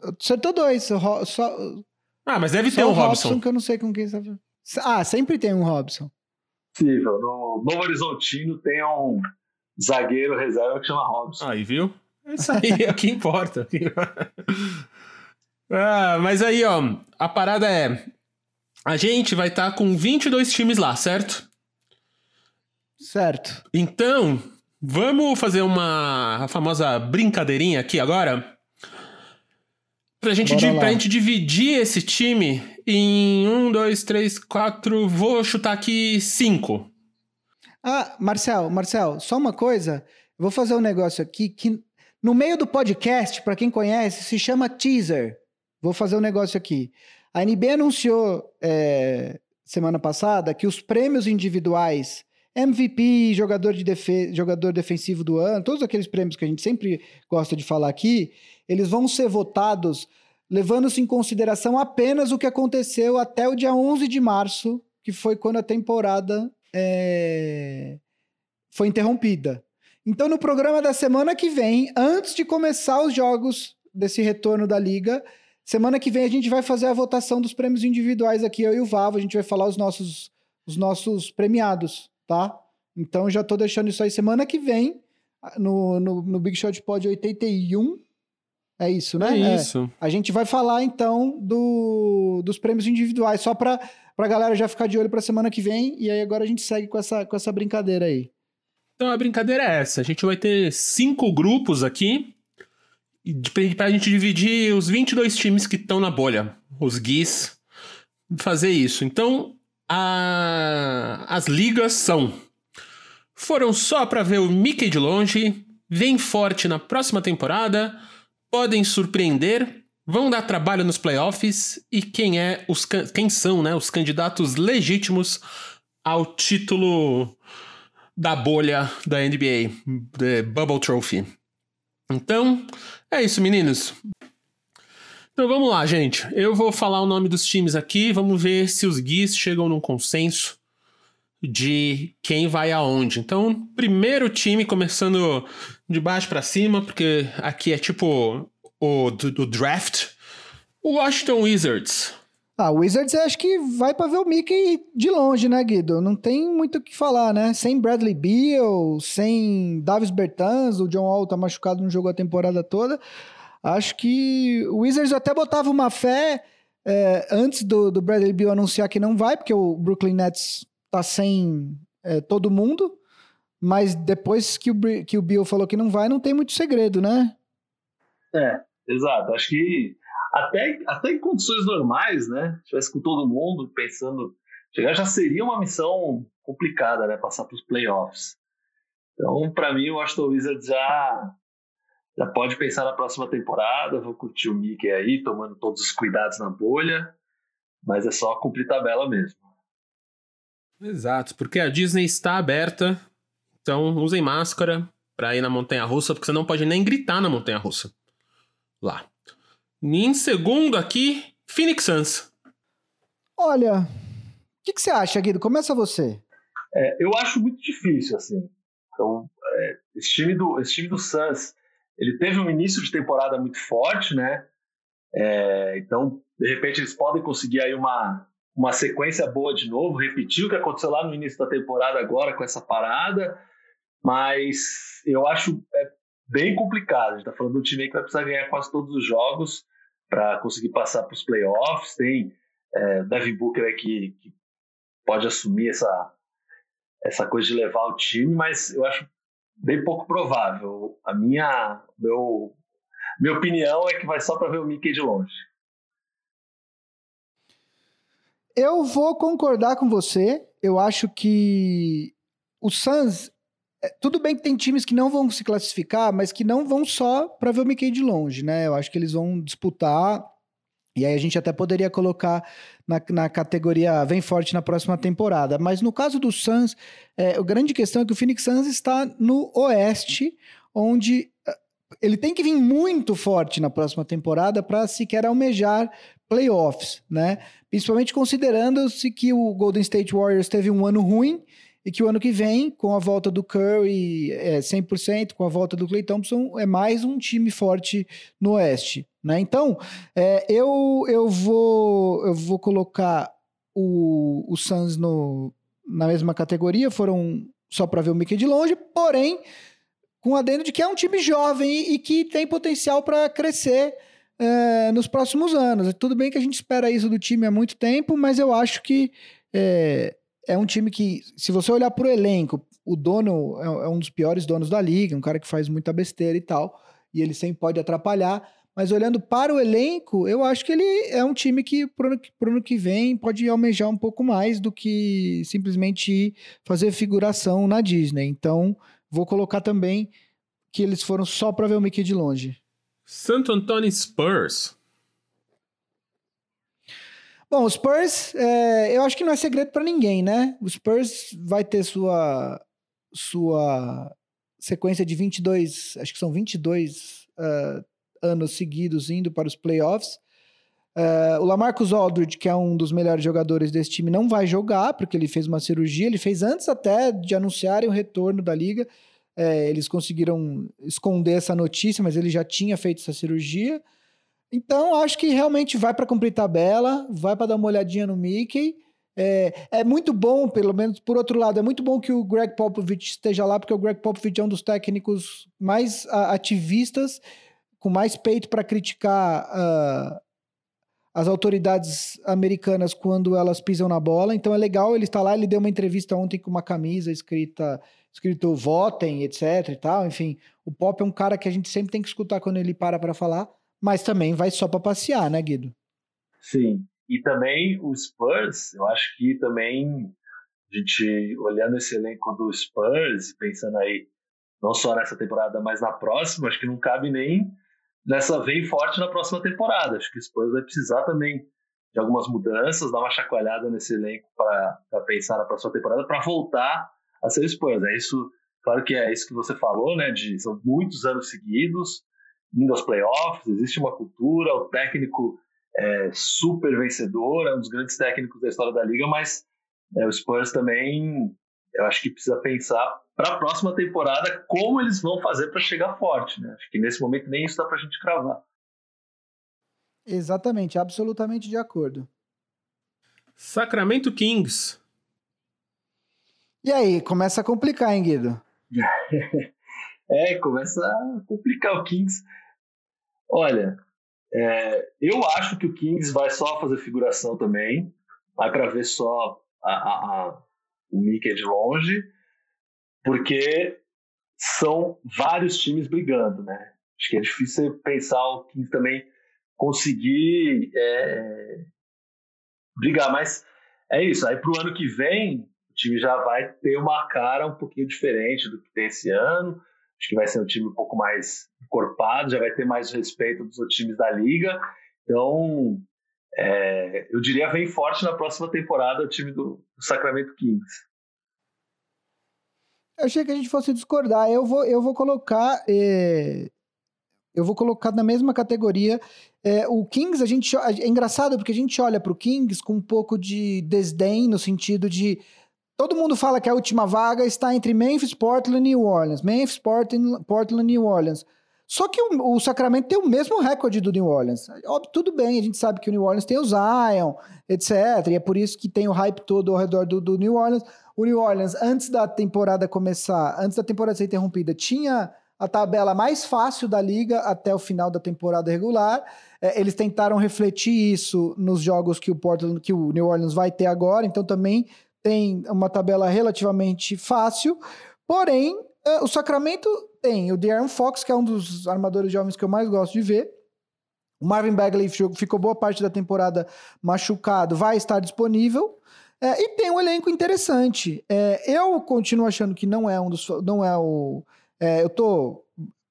Acertou dois. Só, só, ah, mas deve ter um Robson. Robson. que eu não sei com quem você tá Ah, sempre tem um Robson. Possível. No Novo Horizontino tem um zagueiro reserva que chama Robson. Aí, viu? Isso aí é o que importa. ah, mas aí, ó, a parada é. A gente vai estar tá com 22 times lá, certo? Certo. Então, vamos fazer uma famosa brincadeirinha aqui agora? Pra gente, pra gente dividir esse time em um, dois, três, quatro. Vou chutar aqui cinco. Ah, Marcel, Marcel, só uma coisa. Vou fazer um negócio aqui que no meio do podcast, para quem conhece, se chama teaser. Vou fazer um negócio aqui. A NB anunciou é, semana passada que os prêmios individuais MVP, jogador, de defe jogador defensivo do ano, todos aqueles prêmios que a gente sempre gosta de falar aqui, eles vão ser votados levando-se em consideração apenas o que aconteceu até o dia 11 de março, que foi quando a temporada é... foi interrompida. Então, no programa da semana que vem, antes de começar os jogos desse retorno da liga, Semana que vem a gente vai fazer a votação dos prêmios individuais aqui, eu e o Vavo. A gente vai falar os nossos, os nossos premiados, tá? Então já tô deixando isso aí. Semana que vem, no, no, no Big Shot Pod 81, é isso, né? É isso. É. A gente vai falar então do, dos prêmios individuais, só para a galera já ficar de olho para semana que vem. E aí agora a gente segue com essa, com essa brincadeira aí. Então a brincadeira é essa: a gente vai ter cinco grupos aqui pra gente dividir os 22 times que estão na bolha, os guis, fazer isso. Então, a... as ligas são. Foram só para ver o Mickey de longe, vem forte na próxima temporada, podem surpreender, vão dar trabalho nos playoffs e quem é os quem são, né, os candidatos legítimos ao título da bolha da NBA, The Bubble Trophy. Então, é isso, meninos. Então vamos lá, gente. Eu vou falar o nome dos times aqui, vamos ver se os guis chegam num consenso de quem vai aonde. Então, primeiro time, começando de baixo para cima, porque aqui é tipo o do, draft. O Washington Wizards. Ah, o Wizards acho que vai para ver o Mickey de longe, né, Guido? Não tem muito o que falar, né? Sem Bradley Beal, sem Davis Bertans, o John Wall tá machucado no jogo a temporada toda. Acho que o Wizards até botava uma fé é, antes do, do Bradley Beal anunciar que não vai, porque o Brooklyn Nets tá sem é, todo mundo. Mas depois que o, que o Bill falou que não vai, não tem muito segredo, né? É, exato. Acho que até, até em condições normais, né? Tivesse com todo mundo pensando. Chegar já seria uma missão complicada, né? Passar para os playoffs. Então, para mim, o Washington Wizards já, já pode pensar na próxima temporada. Vou curtir o Mickey aí, tomando todos os cuidados na bolha. Mas é só cumprir tabela mesmo. Exato, porque a Disney está aberta. Então, usem máscara para ir na montanha russa, porque você não pode nem gritar na montanha russa. Lá. E em segundo aqui, Phoenix Suns. Olha, o que, que, você acha, Guido? Começa você. É, eu acho muito difícil, assim. Então, é, esse, time do, esse time do Suns, ele teve um início de temporada muito forte, né? É, então, de repente, eles podem conseguir aí uma, uma sequência boa de novo, repetir o que aconteceu lá no início da temporada agora com essa parada, mas eu acho é, bem complicado. A gente está falando de um time que vai precisar ganhar quase todos os jogos para conseguir passar para os playoffs. Tem é, Devin Booker aqui que pode assumir essa, essa coisa de levar o time, mas eu acho bem pouco provável. A minha, meu, minha opinião é que vai só para ver o Mickey de longe. Eu vou concordar com você. Eu acho que o Suns é, tudo bem que tem times que não vão se classificar, mas que não vão só para ver o Mickey de longe, né? Eu acho que eles vão disputar. E aí a gente até poderia colocar na, na categoria vem forte na próxima temporada. Mas no caso do Suns, é, a grande questão é que o Phoenix Suns está no oeste, onde é, ele tem que vir muito forte na próxima temporada para sequer almejar playoffs, né? Principalmente considerando-se que o Golden State Warriors teve um ano ruim e que o ano que vem, com a volta do Curry é, 100%, com a volta do Clay Thompson, é mais um time forte no Oeste. Né? Então, é, eu, eu, vou, eu vou colocar o, o Suns no, na mesma categoria, foram só para ver o Mickey de longe, porém, com adendo de que é um time jovem e, e que tem potencial para crescer é, nos próximos anos. Tudo bem que a gente espera isso do time há muito tempo, mas eu acho que é, é um time que, se você olhar para o elenco, o dono é, é, um dos piores donos da liga, um cara que faz muita besteira e tal, e ele sempre pode atrapalhar. Mas olhando para o elenco, eu acho que ele é um time que, para o ano que vem, pode almejar um pouco mais do que simplesmente fazer figuração na Disney. Então, vou colocar também que eles foram só para ver o Mickey de longe. Santo Antônio Spurs. Bom, o Spurs, é, eu acho que não é segredo para ninguém, né? O Spurs vai ter sua, sua sequência de 22, acho que são 22 uh, anos seguidos indo para os playoffs. Uh, o Lamarcus Aldridge, que é um dos melhores jogadores desse time, não vai jogar, porque ele fez uma cirurgia. Ele fez antes até de anunciarem o retorno da liga. É, eles conseguiram esconder essa notícia, mas ele já tinha feito essa cirurgia. Então, acho que realmente vai para cumprir tabela, vai para dar uma olhadinha no Mickey. É, é, muito bom, pelo menos por outro lado, é muito bom que o Greg Popovich esteja lá, porque o Greg Popovich é um dos técnicos mais ativistas, com mais peito para criticar uh, as autoridades americanas quando elas pisam na bola. Então é legal ele estar lá. Ele deu uma entrevista ontem com uma camisa escrita escrito votem, etc e tal. Enfim, o Pop é um cara que a gente sempre tem que escutar quando ele para para falar, mas também vai só para passear, né, Guido? Sim. E também o Spurs, eu acho que também a gente olhando esse elenco do Spurs, pensando aí não só nessa temporada, mas na próxima, acho que não cabe nem nessa vem forte na próxima temporada. Acho que o Spurs vai precisar também de algumas mudanças, dar uma chacoalhada nesse elenco para pensar na próxima temporada, para voltar a ser o Spurs. É isso, claro que é isso que você falou, né? De, são muitos anos seguidos, indo aos playoffs, existe uma cultura, o técnico é super vencedor, é um dos grandes técnicos da história da liga, mas é, o Spurs também, eu acho que precisa pensar para a próxima temporada como eles vão fazer para chegar forte, né? Acho que nesse momento nem isso dá para a gente cravar. Exatamente, absolutamente de acordo. Sacramento Kings. E aí, começa a complicar, hein, Guido? é, começa a complicar o Kings. Olha, é, eu acho que o Kings vai só fazer figuração também, vai para ver só a, a, a, o Mickey de longe, porque são vários times brigando, né? Acho que é difícil pensar o Kings também conseguir é, brigar, mas é isso. Aí para o ano que vem, o time já vai ter uma cara um pouquinho diferente do que tem esse ano. Acho que vai ser um time um pouco mais encorpado, já vai ter mais respeito dos outros times da liga. Então, é, eu diria vem forte na próxima temporada o time do Sacramento Kings. Eu achei que a gente fosse discordar. Eu vou, eu vou colocar. É, eu vou colocar na mesma categoria. É, o Kings, a gente. É engraçado porque a gente olha para o Kings com um pouco de desdém, no sentido de. Todo mundo fala que a última vaga está entre Memphis, Portland e New Orleans. Memphis, Portland, Portland New Orleans. Só que o, o, Sacramento tem o mesmo recorde do New Orleans. Tudo bem, a gente sabe que o New Orleans tem o Zion, etc. E é por isso que tem o hype todo ao redor do, do New Orleans. O New Orleans, antes da temporada começar, antes da temporada ser interrompida, tinha a tabela mais fácil da liga até o final da temporada regular. É, eles tentaram refletir isso nos jogos que o Portland, que o New Orleans vai ter agora, então também tem uma tabela relativamente fácil. Porém, o Sacramento tem o De'Aaron Fox, que é um dos armadores jovens que eu mais gosto de ver. O Marvin Bagley ficou boa parte da temporada machucado, vai estar disponível. É, e tem um elenco interessante. É, eu continuo achando que não é um dos. Não é o. É, eu tô.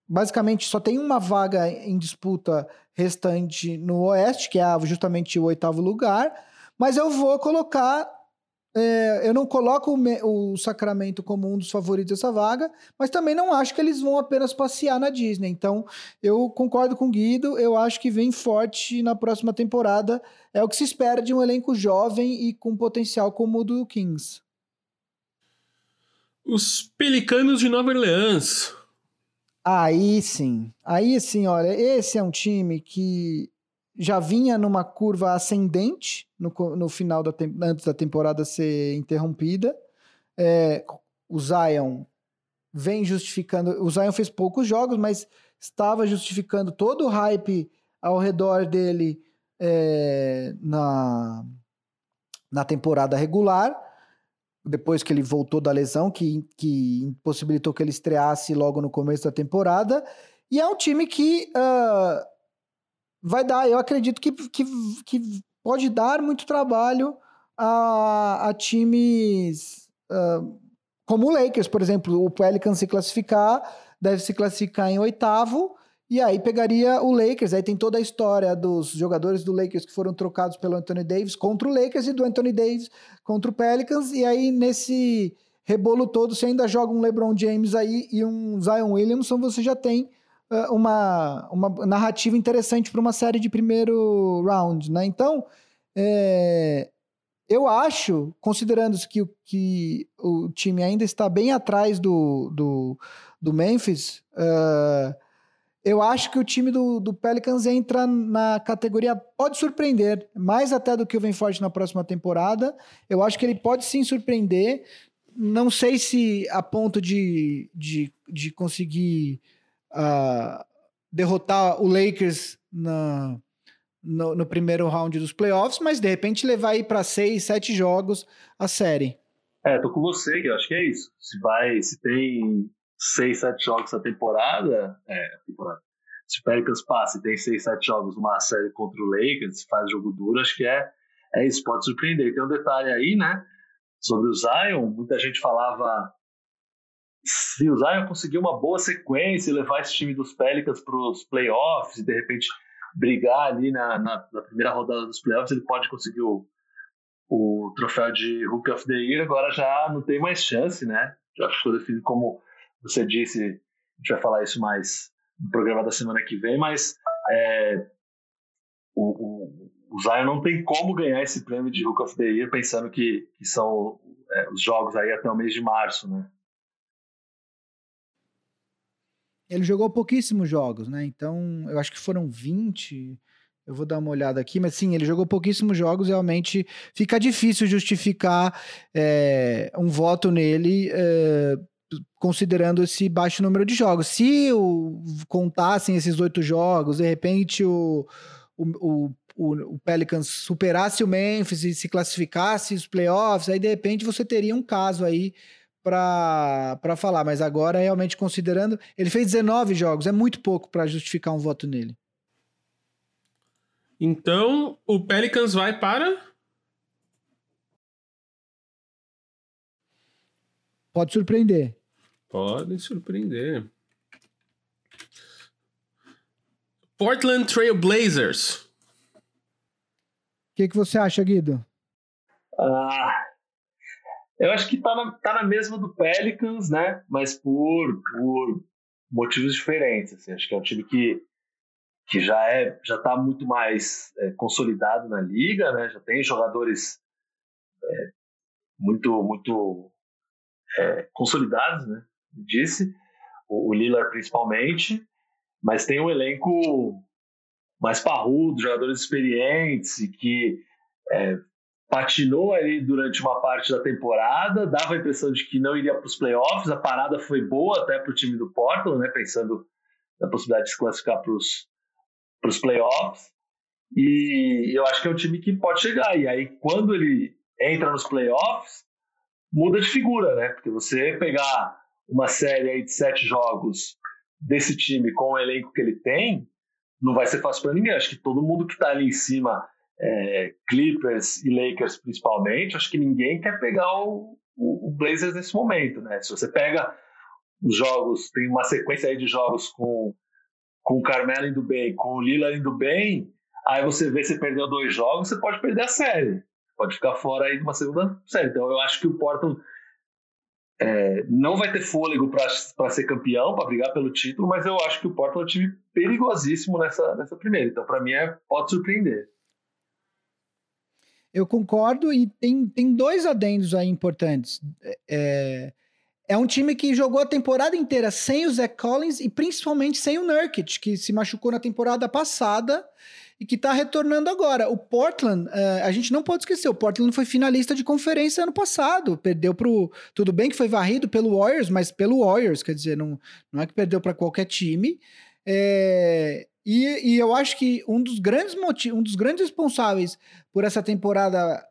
Basicamente, só tem uma vaga em disputa restante no Oeste, que é justamente o oitavo lugar. Mas eu vou colocar. É, eu não coloco o, o, Sacramento como um dos favoritos dessa vaga, mas também não acho que eles vão apenas passear na Disney. Então, eu concordo com o Guido, eu acho que vem forte na próxima temporada é o que se espera de um elenco jovem e com potencial como o do Kings. Os Pelicanos de Nova Orleans. Aí sim. Aí sim, olha, esse é um time que já vinha numa curva ascendente no, no final da antes da temporada ser interrompida. É, o Zion vem justificando. O Zion fez poucos jogos, mas estava justificando todo o hype ao redor dele é, na, na temporada regular, depois que ele voltou da lesão, que, que impossibilitou que ele estreasse logo no começo da temporada. E é um time que uh, vai dar, eu acredito que, que, que pode dar muito trabalho a, a times uh, como o Lakers, por exemplo. O Pelicans se classificar, deve se classificar em oitavo e aí pegaria o Lakers, aí tem toda a história dos jogadores do Lakers que foram trocados pelo Anthony Davis contra o Lakers e do Anthony Davis contra o Pelicans, e aí nesse rebolo todo você ainda joga um LeBron James aí e um Zion Williamson, você já tem uma, uma narrativa interessante para uma série de primeiro round, né? Então, é, eu acho, considerando que, que o time ainda está bem atrás do, do, do Memphis, uh, eu acho que o time do, do Pelicans entra na categoria pode surpreender, mais até do que o Vem Forte na próxima temporada. Eu acho que ele pode sim surpreender. Não sei se a ponto de, de, de conseguir uh, derrotar o Lakers na, no, no, primeiro round dos playoffs, mas de repente levar aí para seis, sete jogos a série. É, tô com você, que eu acho que é isso. Se vai, se tem seis, sete jogos na temporada, é, temporada. Se o Pelicans passa e tem seis, sete jogos numa série contra o Lakers, faz jogo duro, acho que é, é isso, pode surpreender. Tem um detalhe aí, né, sobre o Zion, muita gente falava se o Zion conseguir uma boa sequência e levar esse time dos Pelicans para os playoffs e de repente brigar ali na, na, na, primeira rodada dos playoffs, ele pode conseguir o, o troféu de Rookie of the Year, agora já não tem mais chance, né? Já ficou definido como você disse, a gente vai falar isso mais no programa da semana que vem, mas é, o, o, o, Zion não tem como ganhar esse prêmio de Hook of the Year pensando que, que são é, os jogos aí até o mês de março, né? Ele jogou pouquíssimos jogos, né? Então, eu acho que foram 20. Eu vou dar uma olhada aqui, mas sim, ele jogou pouquíssimos jogos. Realmente fica difícil justificar é, um voto nele é, considerando esse baixo número de jogos. Se o, contassem esses oito jogos, de repente o, o, o, o, Pelicans superasse o Memphis e se classificasse os playoffs, aí de repente você teria um caso aí para falar. Mas agora, realmente considerando, ele fez 19 jogos, é muito pouco para justificar um voto nele. Então, o Pelicans vai para Pode surpreender. Podem surpreender. Portland Trail Blazers. O que, que você acha, Guido? Ah, eu acho que tá na, tá na mesma do Pelicans, né? Mas por, por motivos diferentes. Assim. Acho que é um time que, que já é já está muito mais é, consolidado na liga, né? Já tem jogadores é, muito muito é, consolidados, né? Disse, o, o Lillard principalmente, mas tem um elenco mais parrudo, jogadores experientes e que é, patinou ali durante uma parte da temporada, dava a impressão de que não iria para os playoffs, a parada foi boa até para o time do Portland, né, pensando na possibilidade de se classificar para os playoffs, e eu acho que é um time que pode chegar, e aí quando ele entra nos playoffs, muda de figura, né? Porque você pegar uma série aí de sete jogos desse time com o elenco que ele tem, não vai ser fácil para ninguém. Acho que todo mundo que está ali em cima, é, Clippers e Lakers principalmente, acho que ninguém quer pegar o, o, o, Blazers nesse momento, né? Se você pega os jogos, tem uma sequência aí de jogos com, com o Carmelo indo bem, com o Lila indo bem, aí você vê se perdeu dois jogos, você pode perder a série pode ficar fora aí de uma segunda série. Então eu acho que o Portland é, não vai ter fôlego para ser campeão, para brigar pelo título, mas eu acho que o Portland é um time perigosíssimo nessa, nessa primeira. Então, para mim, é, pode surpreender. Eu concordo e tem, tem dois adendos aí importantes. É, é um time que jogou a temporada inteira sem o Zach Collins e principalmente sem o Nurkic, que se machucou na temporada passada e que está retornando agora. O Portland, uh, a gente não pode esquecer, o Portland foi finalista de conferência ano passado, perdeu pro. Tudo bem que foi varrido pelo Warriors, mas pelo Warriors, quer dizer, não, não é que perdeu para qualquer time. É, e, e, eu acho que um dos grandes motivos, um dos grandes responsáveis por essa temporada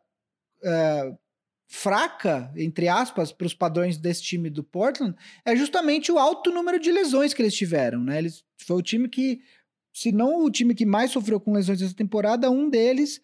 uh, fraca, entre aspas, para os padrões desse time do Portland, é justamente o alto número de lesões que eles tiveram. Né? Eles, foi o time que se não o time que mais sofreu com lesões essa temporada, um deles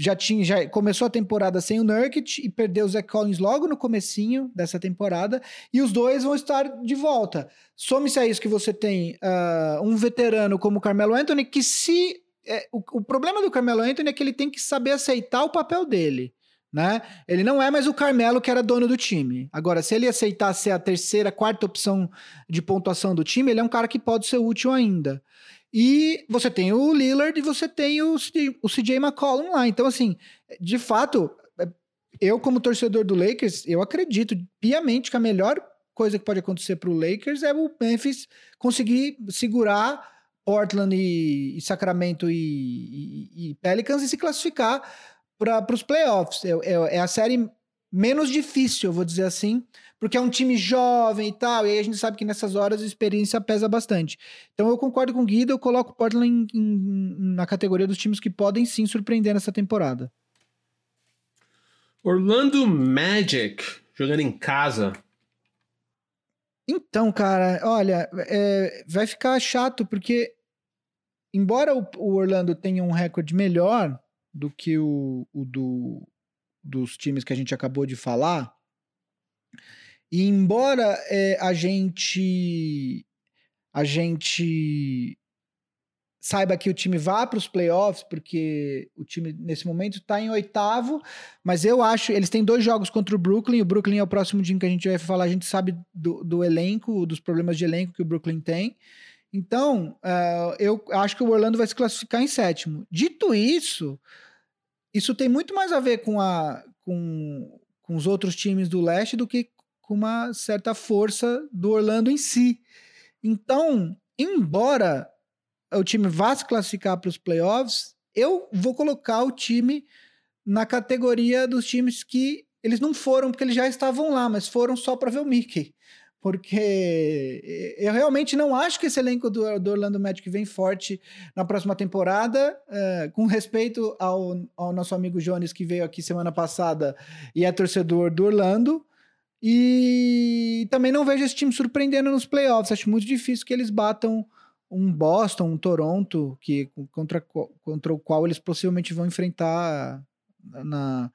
já tinha já começou a temporada sem o Nurkic e perdeu o Zach Collins logo no comecinho dessa temporada e os dois vão estar de volta. Some-se a isso que você tem uh, um veterano como o Carmelo Anthony que se é, o, o, problema do Carmelo Anthony é que ele tem que saber aceitar o papel dele. Né? Ele não é mais o Carmelo que era dono do time. Agora, se ele aceitar ser a terceira, quarta opção de pontuação do time, ele é um cara que pode ser útil ainda. E você tem o Lillard e você tem o, CJ McCollum lá. Então, assim, de fato, é, eu, como torcedor do Lakers, eu acredito piamente que a melhor coisa que pode acontecer para o Lakers é o Memphis conseguir segurar Portland e, e Sacramento e, e, e, Pelicans e se classificar para os playoffs. É, é, é, a série menos difícil, eu vou dizer assim, porque é um time jovem e tal, e aí a gente sabe que nessas horas a experiência pesa bastante. Então eu concordo com o Guido, eu coloco o Portland em, em, na categoria dos times que podem sim surpreender nessa temporada. Orlando Magic, jogando em casa. Então, cara, olha, é, vai ficar chato, porque embora o, o, Orlando tenha um recorde melhor do que o, o do, dos times que a gente acabou de falar, e embora é, a gente a gente saiba que o time vá para os playoffs, porque o time nesse momento está em oitavo, mas eu acho, eles têm dois jogos contra o Brooklyn, o Brooklyn é o próximo time que a gente vai falar, a gente sabe do, do elenco, dos problemas de elenco que o Brooklyn tem, então uh, eu acho que o Orlando vai se classificar em sétimo. Dito isso, isso tem muito mais a ver com, a, com, com os outros times do leste do que com uma certa força do Orlando em si. Então, embora o time vá se classificar para os playoffs, eu vou colocar o time na categoria dos times que eles não foram porque eles já estavam lá, mas foram só para ver o Mickey. Porque eu realmente não acho que esse elenco do, do Orlando Magic vem forte na próxima temporada. Uh, com respeito ao, ao nosso amigo Jones, que veio aqui semana passada e é torcedor do Orlando. E também não vejo esse time surpreendendo nos playoffs. Acho muito difícil que eles batam um Boston, um Toronto, que contra, contra o qual eles possivelmente vão enfrentar na,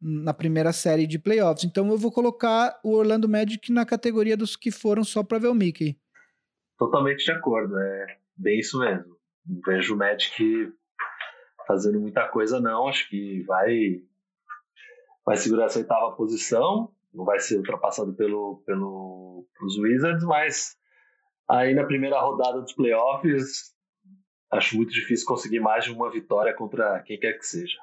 na primeira série de playoffs. Então eu vou colocar o Orlando Magic na categoria dos que foram só para ver o Mickey. Totalmente de acordo, é bem isso mesmo. Não vejo o Magic fazendo muita coisa não, acho que vai vai segurar essa oitava posição, não vai ser ultrapassado pelo, pelo, pelos Wizards, mas Aí na primeira rodada dos playoffs, acho muito difícil conseguir mais de uma vitória contra quem quer que seja.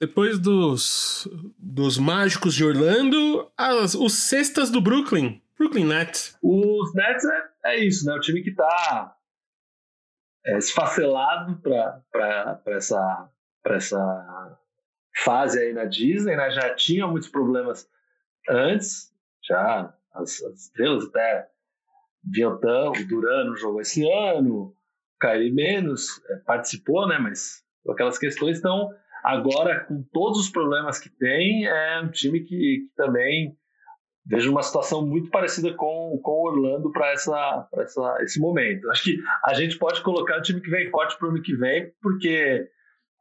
Depois dos, dos mágicos de Orlando, as, os cestas do Brooklyn. Brooklyn Nets. Os Nets é, é isso, né? O time que está é, esfacelado para essa, essa fase aí na Disney, né? Já tinha muitos problemas antes, já as, as estrelas até Viantan, o Duran não jogou esse ano, o Kyrie menos, é, participou, né? Mas aquelas questões estão agora com todos os problemas que tem, é um time que, que também vejo uma situação muito parecida com com Orlando para essa, essa esse momento. Acho que a gente pode colocar o time que vem forte para o ano que vem, porque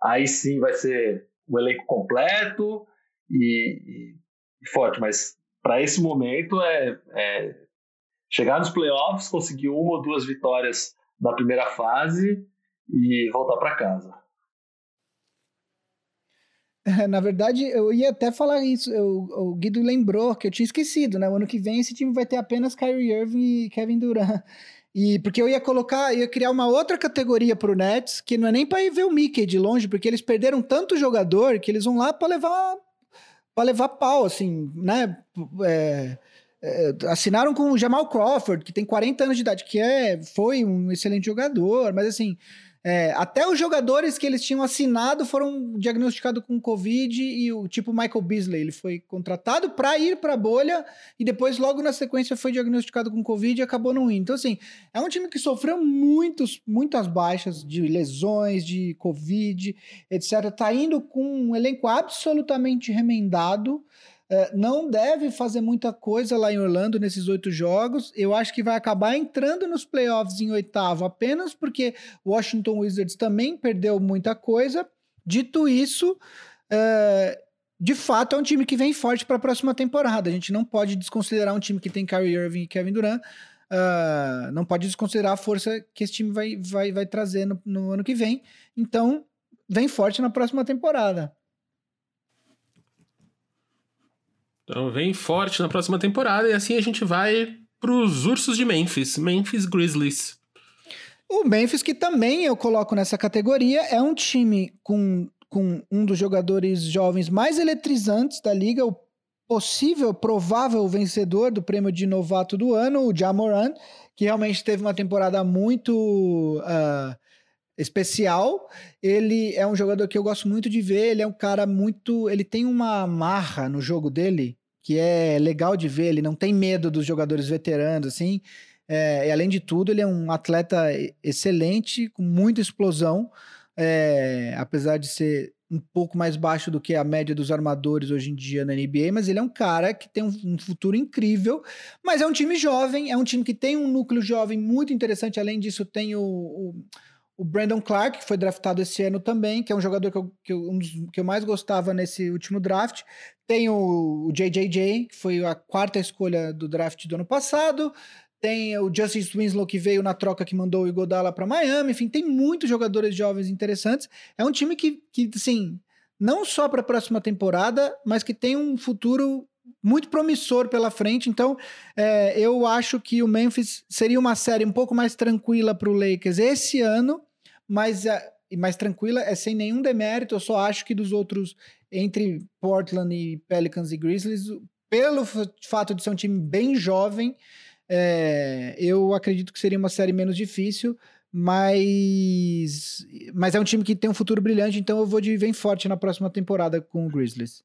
aí sim vai ser um elenco completo e, e forte, mas para esse momento é, é chegar nos playoffs, conseguir uma ou duas vitórias na primeira fase e voltar para casa. Na verdade, eu ia até falar isso. Eu, o Guido lembrou que eu tinha esquecido, né? O ano que vem esse time vai ter apenas Kyrie Irving e Kevin Durant. E porque eu ia colocar, ia criar uma outra categoria pro Nets, que não é nem para ir ver o Mickey de longe, porque eles perderam tanto jogador que eles vão lá para levar para levar pau, assim, né? É, é, assinaram com o Jamal Crawford, que tem 40 anos de idade, que é, foi um excelente jogador, mas assim, é, até os jogadores que eles tinham assinado foram diagnosticados com Covid e o tipo Michael Beasley, ele foi contratado para ir para a bolha e depois logo na sequência foi diagnosticado com Covid e acabou não indo. Então assim, é um time que sofreu muitos, muitas baixas de lesões, de Covid, etc. Tá indo com um elenco absolutamente remendado. É, não deve fazer muita coisa lá em Orlando nesses oito jogos. Eu acho que vai acabar entrando nos playoffs em oitavo apenas porque Washington Wizards também perdeu muita coisa. Dito isso, é, de fato é um time que vem forte para a próxima temporada. A gente não pode desconsiderar um time que tem Kyrie Irving e Kevin Durant. Uh, não pode desconsiderar a força que esse time vai, vai, vai trazer no, no ano que vem. Então, vem forte na próxima temporada. Então vem forte na próxima temporada e assim a gente vai pros Ursos de Memphis, Memphis Grizzlies. O Memphis, que também eu coloco nessa categoria, é um time com, com um dos jogadores jovens mais eletrizantes da liga, o possível, provável vencedor do prêmio de novato do ano, o Jamoran, que realmente teve uma temporada muito uh, especial. Ele é um jogador que eu gosto muito de ver. Ele é um cara muito. Ele tem uma marra no jogo dele que é legal de ver. Ele não tem medo dos jogadores veteranos, assim. É, e além de tudo, ele é um atleta excelente, com muita explosão. É, apesar de ser um pouco mais baixo do que a média dos armadores hoje em dia na NBA, mas ele é um cara que tem um, futuro incrível. Mas é um time jovem, é um time que tem um núcleo jovem muito interessante. Além disso, tem o, o, o Brandon Clark, que foi draftado esse ano também, que é um jogador que eu, que eu, um dos, que eu mais gostava nesse último draft. Tem o, o JJJ, que foi a quarta escolha do draft do ano passado. Tem o Justice Winslow que veio na troca que mandou o Igodala para Miami. Enfim, tem muitos jogadores jovens interessantes. É um time que, que assim, não só para a próxima temporada, mas que tem um futuro muito promissor pela frente. Então, é, eu acho que o Memphis seria uma série um pouco mais tranquila para o Lakers esse ano, mas é, mais tranquila é sem nenhum demérito. Eu só acho que dos outros, entre Portland e Pelicans e Grizzlies, pelo fato de ser um time bem jovem, é, eu acredito que seria uma série menos difícil, mas, mas é um time que tem um futuro brilhante, então eu vou de bem forte na próxima temporada com o Grizzlies.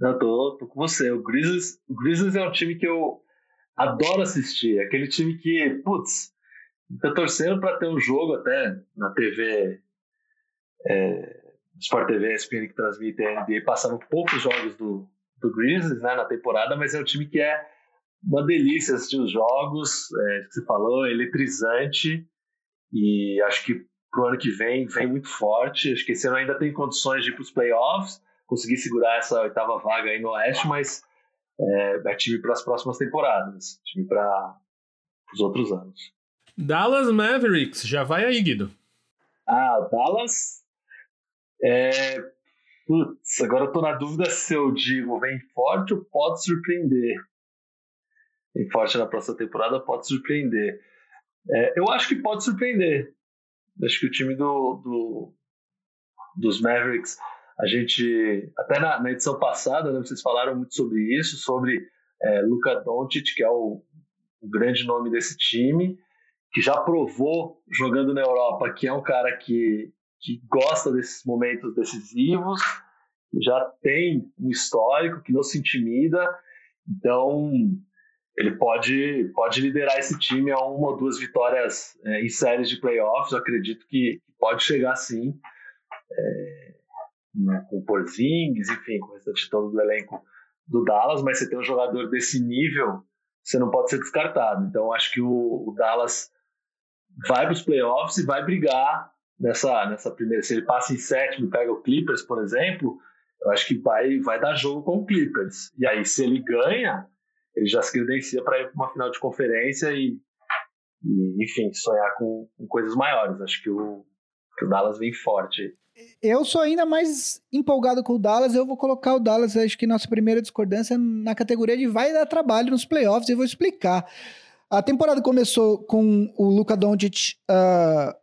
Eu tô, tô com você. O Grizzlies, o Grizzlies é um time que eu adoro assistir. É aquele time que, putz, tô torcendo para ter um jogo até na TV, é, Sport TV, ESPN que transmite a NBA, passando poucos jogos do, do Grizzlies né, na temporada, mas é um time que é uma delícia assistir os jogos, é, que você falou, eletrizante, e acho que pro ano que vem vem muito forte. Acho que esse ano ainda tem condições de ir para os playoffs, conseguir segurar essa oitava vaga aí no Oeste, mas é, é time para as próximas temporadas, time para os outros anos. Dallas Mavericks, já vai aí, Guido. Ah, Dallas. É... Putz, agora eu tô na dúvida se eu digo vem forte ou pode surpreender em forte na próxima temporada pode surpreender. É, eu acho que pode surpreender. Acho que o time do, do dos Mavericks, a gente, até na, na edição passada, né, vocês falaram muito sobre isso, sobre é, Luka Doncic, que é o, o grande nome desse time, que já provou jogando na Europa que é um cara que, que gosta desses momentos decisivos, já tem um histórico que não se intimida. Então, ele pode, pode liderar esse time a uma ou duas vitórias é, em séries de playoffs. Eu acredito que pode chegar sim, é, com o Porzingis, enfim, com o restante todo do elenco do Dallas. Mas você tem um jogador desse nível, você não pode ser descartado. Então, acho que o, o Dallas vai para os playoffs e vai brigar nessa, nessa primeira. Se ele passa em sétimo e pega o Clippers, por exemplo, eu acho que vai, vai dar jogo com o Clippers. E aí, se ele ganha ele já se credencia para ir para uma final de conferência e, e enfim, sonhar com, com, coisas maiores. Acho que o, que o Dallas vem forte. Eu sou ainda mais empolgado com o Dallas. Eu vou colocar o Dallas, acho que nossa primeira discordância na categoria de vai dar trabalho nos playoffs. E vou explicar. A temporada começou com o Luka Doncic uh,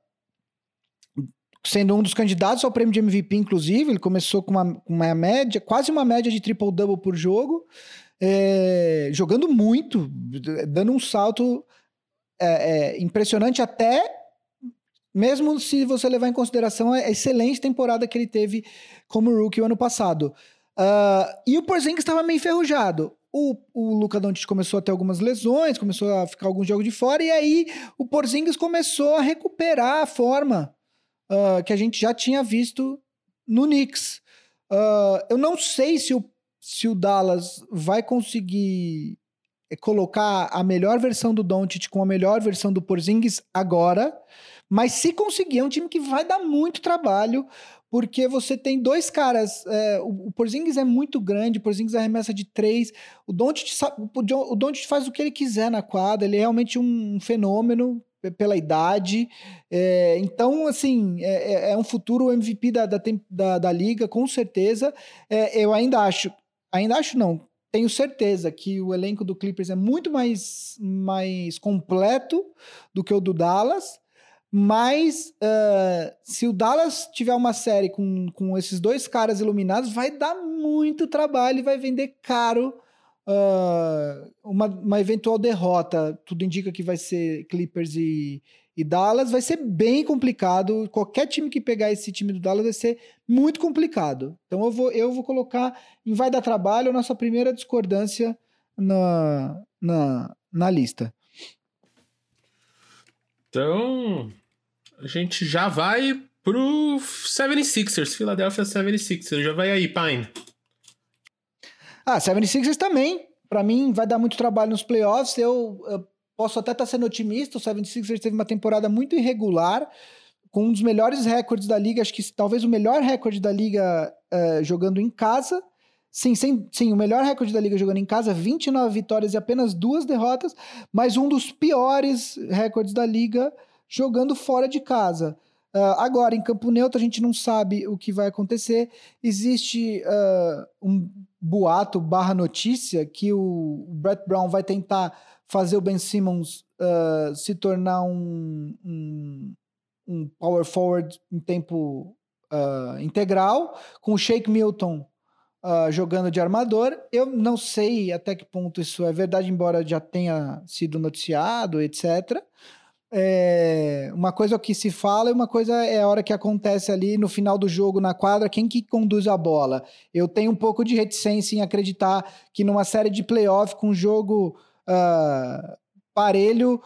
sendo um dos candidatos ao prêmio de MVP, inclusive. Ele começou com uma, uma média, quase uma média de triple-double por jogo é, jogando muito, dando um salto é, é, impressionante até mesmo se você levar em consideração a excelente temporada que ele teve como rookie o ano passado. Uh, e o Porzingis estava meio enferrujado. O, o Luca Doncic começou a ter algumas lesões, começou a ficar alguns jogos de fora, e aí o Porzingis começou a recuperar a forma uh, que a gente já tinha visto no Knicks. Uh, eu não sei se o se o Dallas vai conseguir eh, colocar a melhor versão do Doncic com a melhor versão do Porzingis agora, mas se conseguir é um time que vai dar muito trabalho, porque você tem dois caras, é, o, o Porzingis é muito grande, o Porzingis arremessa de três, o Doncic, o faz o que ele quiser na quadra, ele é realmente um fenômeno pela idade, é, então assim, é, é, é um futuro MVP da, da, da, da liga, com certeza, é, eu ainda acho ainda acho não. Tenho certeza que o elenco do Clippers é muito mais, mais completo do que o do Dallas, Mas uh, se o Dallas tiver uma série com, com esses dois caras iluminados, vai dar muito trabalho e vai vender caro uh, uma, uma eventual derrota. Tudo indica que vai ser Clippers e, e Dallas. Vai ser bem complicado. Qualquer time que pegar esse time do Dallas vai ser muito complicado. Então eu vou, eu vou colocar em vai dar trabalho a nossa primeira discordância na, na, na lista. Então, a gente já vai pro 76ers, Philadelphia 76ers. Já vai aí, Pine. Ah, 76ers também. Para mim, vai dar muito trabalho nos playoffs. Eu, eu posso até estar tá sendo otimista. O 76ers teve uma temporada muito irregular, com um dos melhores recordes da liga. Acho que talvez o melhor recorde da liga uh, jogando em casa. Sim, sim, sim, o melhor recorde da liga jogando em casa, 29 vitórias e apenas duas derrotas, mas um dos piores recordes da liga jogando fora de casa. Uh, agora, em campo neutro, a gente não sabe o que vai acontecer. Existe uh, um boato barra notícia que o Brett Brown vai tentar fazer o Ben Simmons uh, se tornar um, um, um, power forward em tempo integral, com o Shake Milton jogando de armador. Eu não sei até que ponto isso é verdade, embora já tenha sido noticiado, etc. É, uma coisa é o que se fala e uma coisa é a hora que acontece ali no final do jogo na quadra, quem que conduz a bola. Eu tenho um pouco de reticência em acreditar que numa série de playoff com jogo uh, parelho,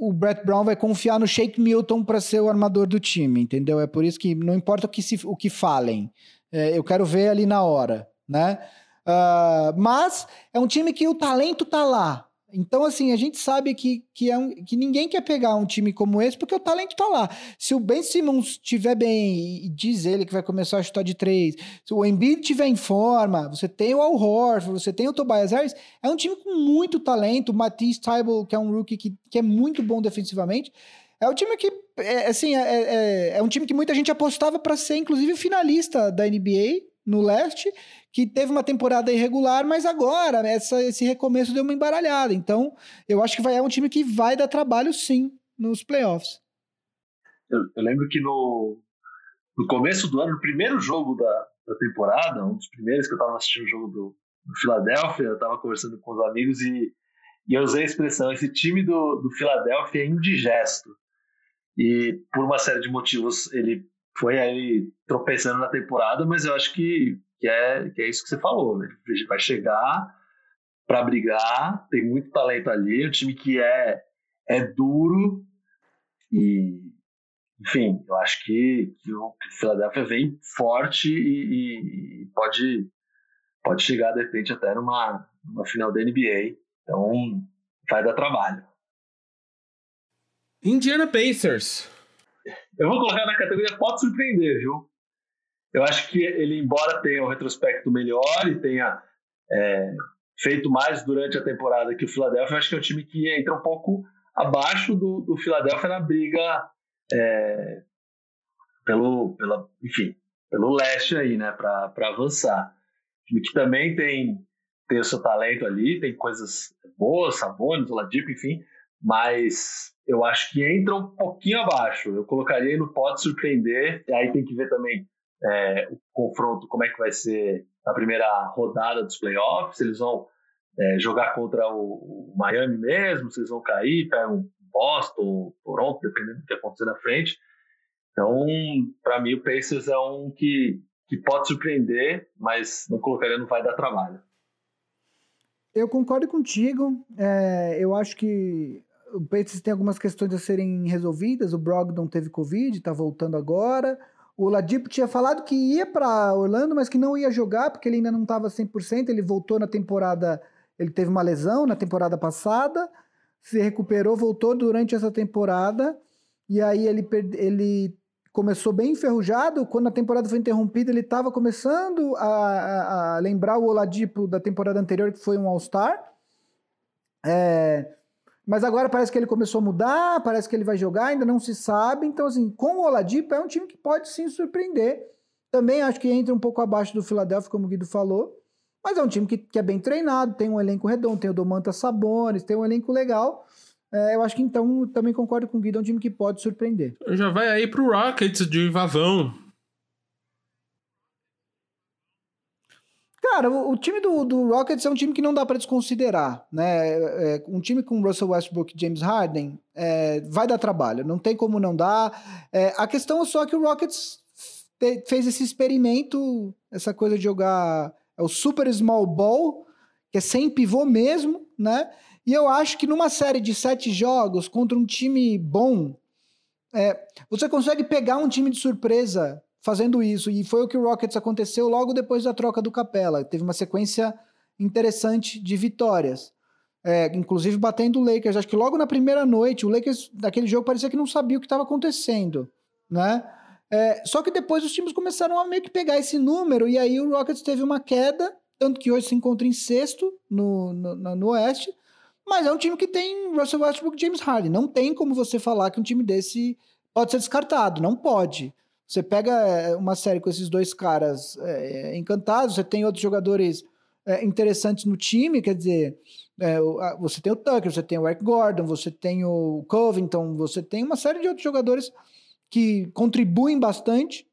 o Brett Brown vai confiar no Shake Milton para ser o armador do time, entendeu? É por isso que não importa o que, se, o que falem, é, eu quero ver ali na hora, né? Uh, mas é um time que o talento tá lá, então, assim, a gente sabe que, que, é um, que ninguém quer pegar um time como esse porque o talento tá lá. Se o Ben Simmons estiver bem e diz ele que vai começar a chutar de três, se o Embiid estiver em forma, você tem o Al Horford, você tem o Tobias Harris, é um time com muito talento. O Matisse Tybalt, que é um rookie que, que é muito bom defensivamente. É um time que, é, assim, é, é, é um time que muita gente apostava para ser, inclusive, finalista da NBA no leste que teve uma temporada irregular, mas agora essa, esse recomeço deu uma embaralhada. Então, eu acho que vai, é um time que vai dar trabalho sim nos playoffs. Eu, eu lembro que no, no começo do ano, no primeiro jogo da, da temporada, um dos primeiros que eu estava assistindo o jogo do, do Philadelphia, eu estava conversando com os amigos e, e eu usei a expressão: esse time do, do Philadelphia é indigesto. E por uma série de motivos ele foi aí tropeçando na temporada, mas eu acho que que é, que é isso que você falou, né? Vai chegar para brigar, tem muito talento ali, um time que é, é duro e, enfim, eu acho que, que o Philadelphia vem forte e, e, pode, pode chegar, de repente, até numa, numa final da NBA. Então, vai dar trabalho. Indiana Pacers. Eu vou colocar na categoria pode surpreender, viu? Eu acho que ele, embora tenha um retrospecto melhor e tenha é, feito mais durante a temporada que o Philadelphia, eu acho que é um time que entra um pouco abaixo do, do Philadelphia na briga é, pelo, pela, enfim, pelo leste aí, né, para avançar. Um time que também tem, tem o seu talento ali, tem coisas boas, Sabonis, Oladipo, enfim, mas eu acho que entra um pouquinho abaixo. Eu colocaria no pode surpreender, e aí tem que ver também é, o confronto, como é que vai ser na primeira rodada dos playoffs, eles vão é, jogar contra o, o, Miami mesmo, se eles vão cair, pegam Boston, Toronto, dependendo do que acontecer na frente. Então, para mim, o Pacers é um que, que pode surpreender, mas não colocaria não vai dar trabalho. Eu concordo contigo. É, eu acho que o Pacers tem algumas questões a serem resolvidas. O Brogdon teve Covid, está voltando agora. O Ladipo tinha falado que ia para Orlando, mas que não ia jogar porque ele ainda não estava 100%. Ele voltou na temporada, ele teve uma lesão na temporada passada, se recuperou, voltou durante essa temporada. E aí ele, ele começou bem enferrujado. Quando a temporada foi interrompida, ele estava começando a, a, a, lembrar o Oladipo da temporada anterior, que foi um All-Star. É, mas agora parece que ele começou a mudar, parece que ele vai jogar, ainda não se sabe. Então, assim, com o Oladipo é um time que pode sim surpreender. Também acho que entra um pouco abaixo do Philadelphia, como o Guido falou. Mas é um time que, que é bem treinado, tem um elenco redondo, tem o Domantas Sabonis, tem um elenco legal. É, eu acho que então também concordo com o Guido, é um time que pode surpreender. Já vai aí pro Rockets de Vavão. Cara, o, time do, do, Rockets é um time que não dá para desconsiderar, né? É, é, um time com Russell Westbrook e James Harden é, vai dar trabalho, não tem como não dar. É, a questão é só que o Rockets te, fez esse experimento, essa coisa de jogar é o super small ball, que é sem pivô mesmo, né? E eu acho que numa série de sete jogos contra um time bom, é, você consegue pegar um time de surpresa fazendo isso. E foi o que o Rockets aconteceu logo depois da troca do Capela. Teve uma sequência interessante de vitórias. É, inclusive batendo o Lakers. Acho que logo na primeira noite, o Lakers daquele jogo parecia que não sabia o que estava acontecendo, né? É, só que depois os times começaram a meio que pegar esse número e aí o Rockets teve uma queda, tanto que hoje se encontra em sexto no, no, no Oeste, mas é um time que tem Russell Westbrook e James Harden. Não tem como você falar que um time desse pode ser descartado, não pode. Você pega é, uma série com esses dois caras é, encantados, você tem outros jogadores é, interessantes no time, quer dizer, é, você tem o Tucker, você tem o Eric Gordon, você tem o Covington, você tem uma série de outros jogadores que contribuem bastante.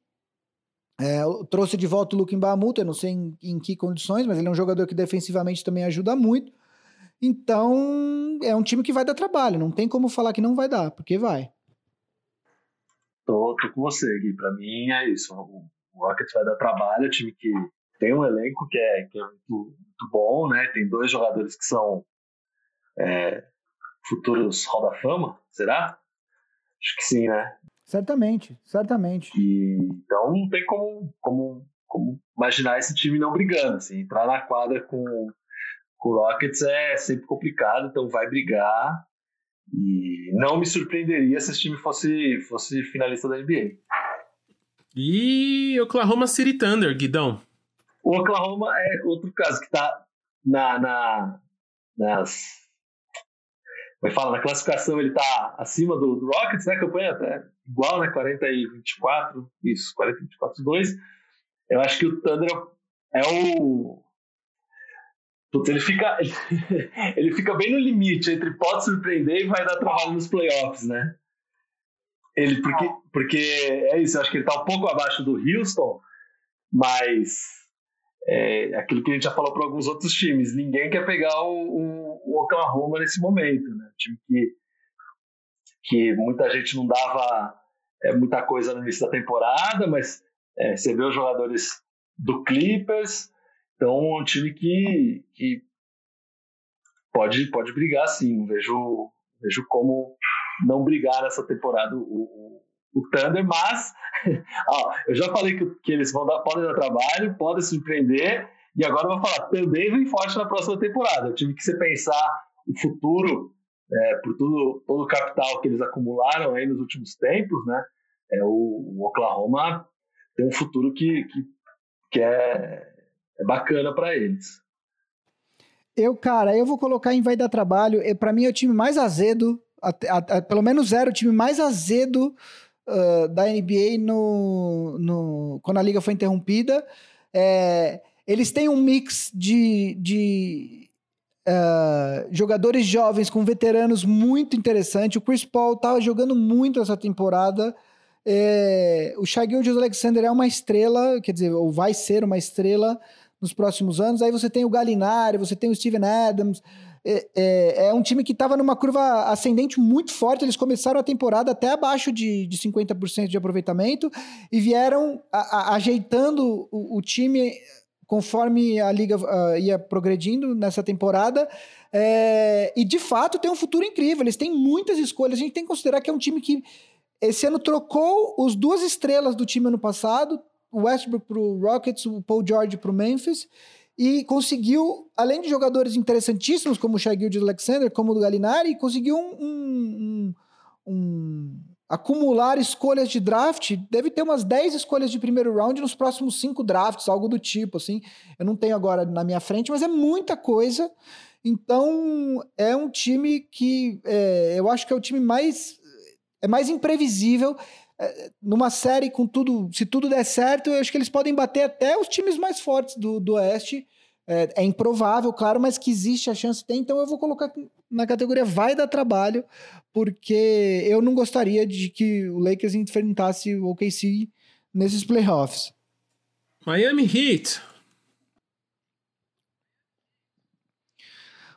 É, trouxe de volta o Luke Bamuta, eu não sei em, em, que condições, mas ele é um jogador que defensivamente também ajuda muito. Então, é um time que vai dar trabalho, não tem como falar que não vai dar, porque vai. Tô, tô com você, Gui. Pra mim é isso. O, Rockets vai dar trabalho, é um time que tem um elenco que é, que é muito, muito bom, né? Tem dois jogadores que são é, futuros Hall da Fama, será? Acho que sim, né? Certamente, certamente. E, então não tem como, como, como imaginar esse time não brigando. Assim, entrar na quadra com, com o Rockets é sempre complicado, então vai brigar. E não me surpreenderia se esse time fosse, fosse finalista da NBA. E Oklahoma City Thunder, Guidão? O Oklahoma é outro caso que está na, na, nas. Como é fala? Na classificação ele está acima do, do, Rockets, né? Campanha até igual, né? 40 e 24, isso, 40 e 24, 2. Eu acho que o Thunder é o, Putz, ele fica, ele fica bem no limite entre pode surpreender e vai dar trabalho nos playoffs, né? Ele, porque, porque é isso, eu acho que ele tá um pouco abaixo do Houston, mas é aquilo que a gente já falou para alguns outros times, ninguém quer pegar o, o, o Oklahoma nesse momento, né? Um time que, que muita gente não dava é, muita coisa no início da temporada, mas é, você vê os jogadores do Clippers, então, um time que, que pode, pode brigar sim. Vejo, vejo como não brigar nessa temporada o, o, o Thunder, mas ó, eu já falei que, que eles vão dar, podem dar trabalho, podem surpreender, e agora eu vou falar, também vem forte na próxima temporada. O time que você pensar o futuro, é, por tudo, todo o capital que eles acumularam aí nos últimos tempos, né? É, o, o Oklahoma tem um futuro que, que, que é é bacana para eles. Eu, cara, eu vou colocar em vai dar trabalho. Para mim é o time mais azedo, pelo menos era o time mais azedo uh, da NBA no, no, quando a liga foi interrompida. É, eles têm um mix de, de uh, jogadores jovens com veteranos muito interessante. O Chris Paul estava jogando muito essa temporada. É, o Shai Gilgeous Alexander é uma estrela, quer dizer, ou vai ser uma estrela nos próximos anos. Aí você tem o Galinari, você tem o Steven Adams. É, é, é um time que estava numa curva ascendente muito forte. Eles começaram a temporada até abaixo de, de 50% de aproveitamento e vieram a, a, ajeitando o, o, time conforme a liga uh, ia progredindo nessa temporada. É, e de fato tem um futuro incrível. Eles têm muitas escolhas. A gente tem que considerar que é um time que esse ano trocou os duas estrelas do time ano passado, o Westbrook para o Rockets, o Paul George para o Memphis, e conseguiu, além de jogadores interessantíssimos como o Shai Gilgeous Alexander, como o Galinari, conseguiu um, um, um, um, acumular escolhas de draft. Deve ter umas 10 escolhas de primeiro round nos próximos cinco drafts, algo do tipo, assim. Eu não tenho agora na minha frente, mas é muita coisa. Então, é um time que é, eu acho que é o time mais é mais imprevisível numa série com tudo, se tudo der certo, eu acho que eles podem bater até os times mais fortes do, do Oeste. É, é, improvável, claro, mas que existe a chance, tem. Então eu vou colocar na categoria vai dar trabalho, porque eu não gostaria de que o Lakers enfrentasse o OKC nesses playoffs. Miami Heat.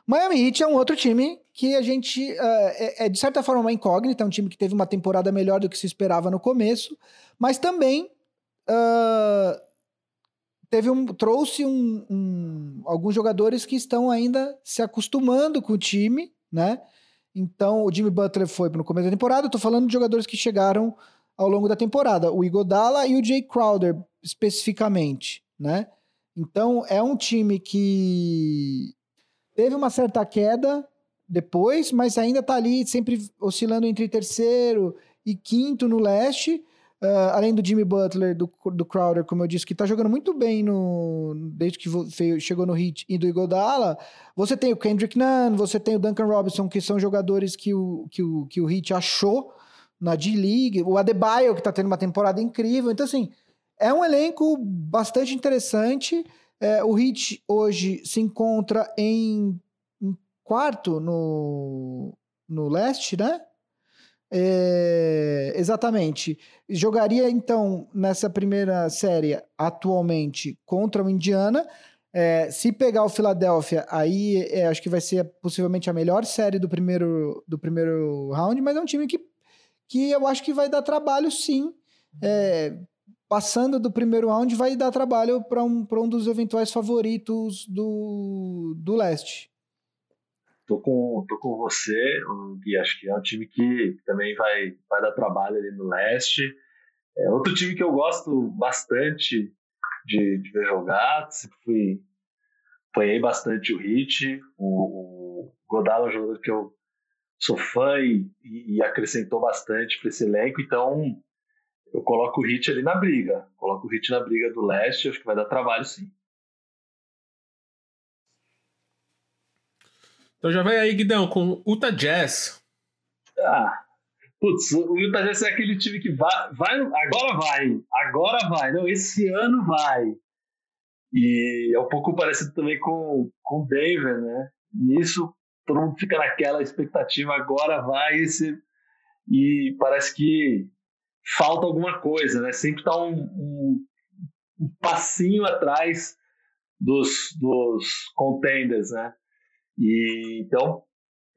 Miami Heat é um outro time que a gente uh, é, é, de certa forma uma incógnita, é um time que teve uma temporada melhor do que se esperava no começo, mas também uh, teve um, trouxe um, um, alguns jogadores que estão ainda se acostumando com o time, né? Então, o Jimmy Butler foi no começo da temporada. Tô falando de jogadores que chegaram ao longo da temporada. O Igodala e o Jay Crowder, especificamente, né? Então, é um time que teve uma certa queda depois, mas ainda tá ali sempre oscilando entre terceiro e quinto no leste. Uh, além do Jimmy Butler, do, do Crowder, como eu disse, que tá jogando muito bem no, desde que chegou no Heat e do Igodala, você tem o Kendrick Nunn, você tem o Duncan Robinson, que são jogadores que o, que o, que o Heat achou na D-League, o Adebayo, que tá tendo uma temporada incrível. Então, assim, é um elenco bastante interessante. É, o Heat hoje se encontra em quarto no, no leste, né? É, exatamente. Jogaria então nessa primeira série atualmente contra o Indiana. É, se pegar o Philadelphia, aí é, acho que vai ser possivelmente a melhor série do primeiro, do primeiro round, mas é um time que, que eu acho que vai dar trabalho sim. É, passando do primeiro round, vai dar trabalho para um, um dos eventuais favoritos do, do leste tô com, tô com você, Gui. Acho que é um time que também vai, vai dar trabalho ali no leste. É outro time que eu gosto bastante de, de ver jogar. Sempre fui. Apanhei bastante o Hit. O, o Godala é um jogador que eu sou fã e, e acrescentou bastante para esse elenco. Então, eu coloco o Hit ali na briga. Coloco o Hit na briga do leste. Acho que vai dar trabalho sim. Então já vai aí, Guidão, com Utah Jazz. Ah, putz, o Utah Jazz é aquele time que vai, vai, agora vai, agora vai, não, esse ano vai. E é um pouco parecido também com o Denver, né? Nisso, todo mundo fica naquela expectativa, agora vai esse. E parece que falta alguma coisa, né? Sempre tá um, um, um passinho atrás dos, dos contenders, né? E então,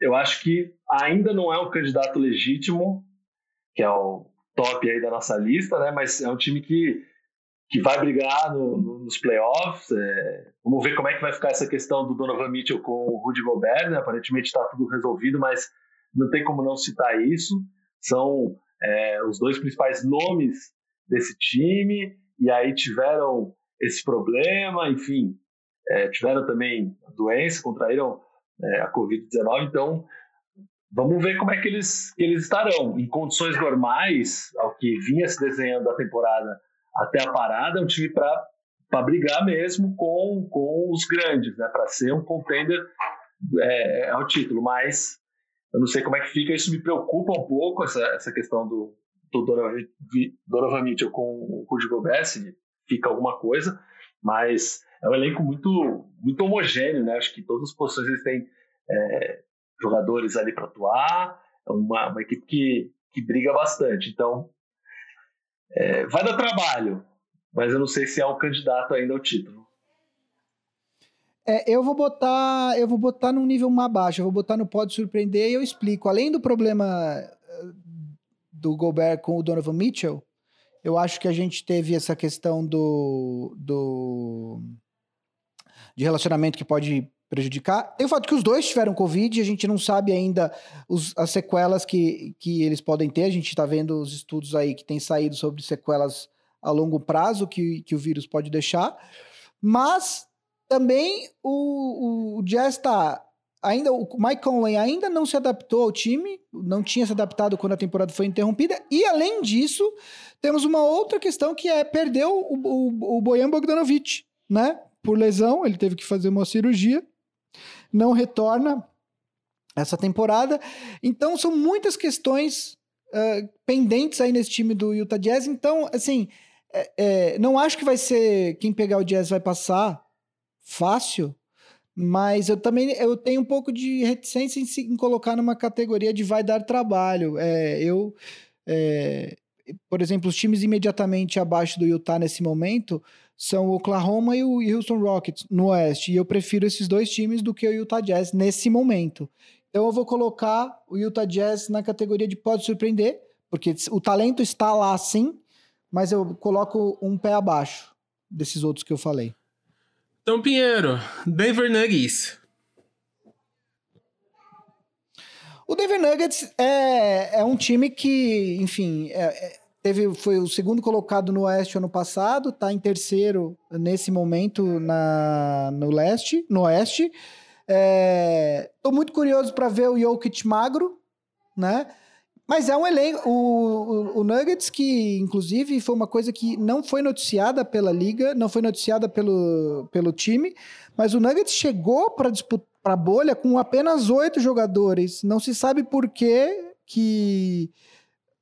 eu acho que ainda não é um candidato legítimo, que é o top aí da nossa lista, né? Mas é um time que, que vai brigar no, no, nos playoffs. É... Vamos ver como é que vai ficar essa questão do Donovan Mitchell com o Rudy Gobert, né? Aparentemente está tudo resolvido, mas não tem como não citar isso. São é, os dois principais nomes desse time, e aí tiveram esse problema, enfim, é, tiveram também doença, contraíram é, a Covid-19, então vamos ver como é que eles, que eles estarão. Em condições normais, ao que vinha se desenhando a temporada até a parada, é um time para brigar mesmo com, com os grandes, né, para ser um contender é, ao título, mas eu não sei como é que fica, isso me preocupa um pouco, essa, essa questão do, do Donovan Mitchell com o Rudy Gobert, se fica alguma coisa, mas é um elenco muito, muito homogêneo, né? Acho que todas as posições eles têm é, jogadores ali para atuar, é uma, uma equipe que, que briga bastante. Então, é, vai dar trabalho, mas eu não sei se é o candidato ainda ao título. É, eu vou botar, eu vou botar num nível mais baixo, eu vou botar no pode surpreender e eu explico. Além do problema eh, do Gobert com o Donovan Mitchell, eu acho que a gente teve essa questão do, do de relacionamento que pode prejudicar. Tem o fato que os dois tiveram Covid, a gente não sabe ainda os, as sequelas que, que eles podem ter. A gente está vendo os estudos aí que têm saído sobre sequelas a longo prazo que, que o vírus pode deixar. Mas também o, o, Jazz está. Ainda, o Mike Conley ainda não se adaptou ao time, não tinha se adaptado quando a temporada foi interrompida, e além disso, temos uma outra questão que é perder o, o, o Bojan Bogdanovic, né? Por lesão, ele teve que fazer uma cirurgia, não retorna essa temporada. Então são muitas questões uh, pendentes aí nesse time do Utah Jazz. Então, assim, é, é, não acho que vai ser quem pegar o Jazz vai passar fácil, mas eu também eu tenho um pouco de reticência em, em colocar numa categoria de vai dar trabalho. É, eu, é, por exemplo, os times imediatamente abaixo do Utah nesse momento são o Oklahoma e o Houston Rockets no Oeste. E eu prefiro esses dois times do que o Utah Jazz nesse momento. Então eu vou colocar o Utah Jazz na categoria de pode surpreender, porque o talento está lá sim, mas eu coloco um pé abaixo desses outros que eu falei. Então, Pinheiro, Denver Nuggets. O Denver Nuggets é, é um time que, enfim, é, é, teve, foi o segundo colocado no Oeste ano passado, está em terceiro nesse momento na, no Leste, no Oeste. Estou é, muito curioso para ver o Jokic magro, né? Mas é um elenco. O, o, Nuggets, que inclusive foi uma coisa que não foi noticiada pela liga, não foi noticiada pelo, pelo time, mas o Nuggets chegou para a bolha com apenas oito jogadores. Não se sabe por que, que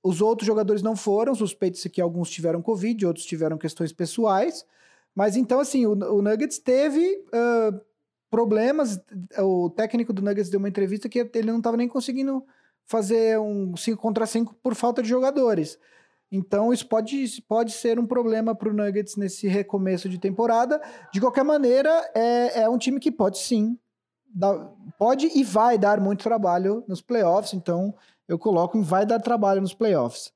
os outros jogadores não foram. Suspeita-se que alguns tiveram Covid, outros tiveram questões pessoais. Mas então, assim, o, o Nuggets teve. Uh, problemas. O técnico do Nuggets deu uma entrevista que ele não estava nem conseguindo fazer um 5 contra 5 por falta de jogadores. Então, isso pode, pode ser um problema para o Nuggets nesse recomeço de temporada. De qualquer maneira, é, é um time que pode sim, dar, pode e vai dar muito trabalho nos playoffs. Então, eu coloco em vai dar trabalho nos playoffs.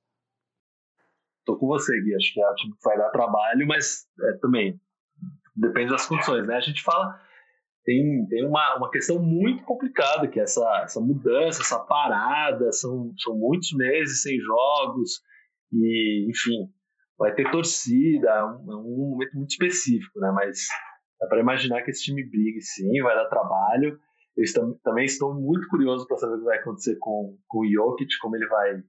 Tô com você, Gui. Acho que é um time que vai dar trabalho, mas é, também depende das condições, né? A gente fala tem, tem uma, uma questão muito complicada, que é essa, essa mudança, essa parada, são, são muitos meses sem jogos, e, enfim, vai ter torcida, é um, é um momento muito específico, né? Mas é para imaginar que esse time brigue sim, vai dar trabalho. Eu também estou muito curioso para saber o que vai acontecer com, com o Jokic, como ele vai.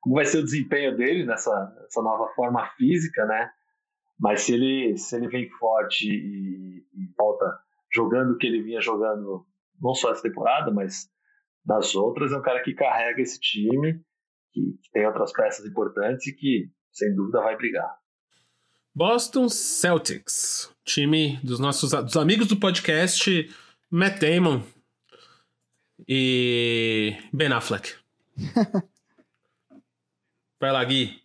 Como vai ser o desempenho dele nessa, nessa nova forma física, né? Mas se ele, se ele vem forte e, e volta jogando o que ele vinha jogando, não só essa temporada, mas nas outras, é um cara que carrega esse time, que, que tem outras peças importantes e que, sem dúvida, vai brigar. Boston Celtics, time dos nossos dos amigos do podcast Matt Damon e Ben Affleck. Vai lá, Gui.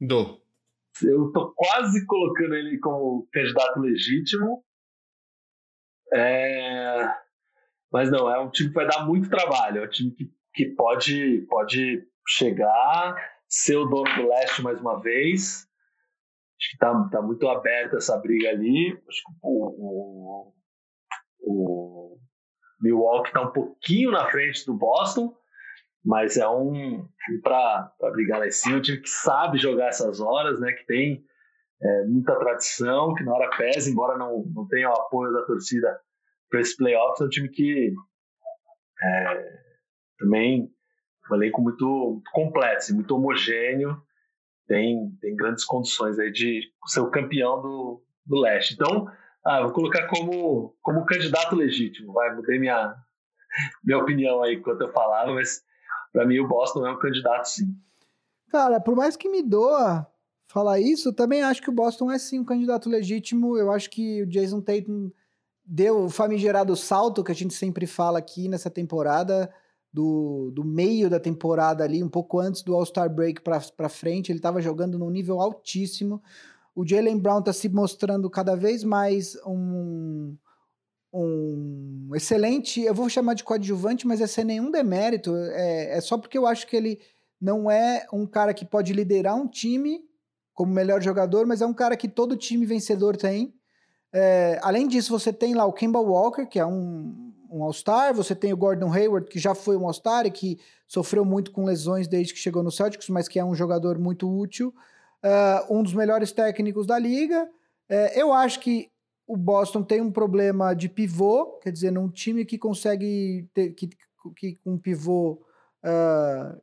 Do. Eu tô quase colocando ele como candidato legítimo, é... Mas não, é um time que vai dar muito trabalho. É um time que, que pode, pode chegar, ser o dono do leste mais uma vez. Acho que está tá muito aberta essa briga ali. Acho que o, o, o Milwaukee está um pouquinho na frente do Boston, mas é um time para brigar lá em cima. Um time que sabe jogar essas horas, né? Que tem é, muita tradição, que na hora pesa, embora não, não tenha o apoio da torcida para esse playoffs, é um time que é, também um elenco muito, muito completo, muito homogêneo, tem, tem grandes condições aí de ser o campeão do, do leste. Então, ah, vou colocar como, como candidato legítimo, vai, mudei minha, minha opinião aí enquanto eu falava, mas para mim o Boston é um candidato sim. Cara, por mais que me doa falar isso, também acho que o Boston é sim um candidato legítimo. Eu acho que o Jason Tatum deu o famigerado salto que a gente sempre fala aqui nessa temporada, do, do meio da temporada ali, um pouco antes do All-Star Break para frente, ele estava jogando num nível altíssimo. O Jalen Brown está se mostrando cada vez mais um, um excelente, eu vou chamar de coadjuvante, mas é sem nenhum demérito, é, é só porque eu acho que ele não é um cara que pode liderar um time como melhor jogador, mas é um cara que todo time vencedor tem. É, além disso, você tem lá o Kemba Walker, que é um, um All-Star, você tem o Gordon Hayward, que já foi um All-Star e que sofreu muito com lesões desde que chegou no Celtics, mas que é um jogador muito útil, uh, um dos melhores técnicos da liga. É, eu acho que o Boston tem um problema de pivô, quer dizer, num time que consegue ter que, que um pivô uh,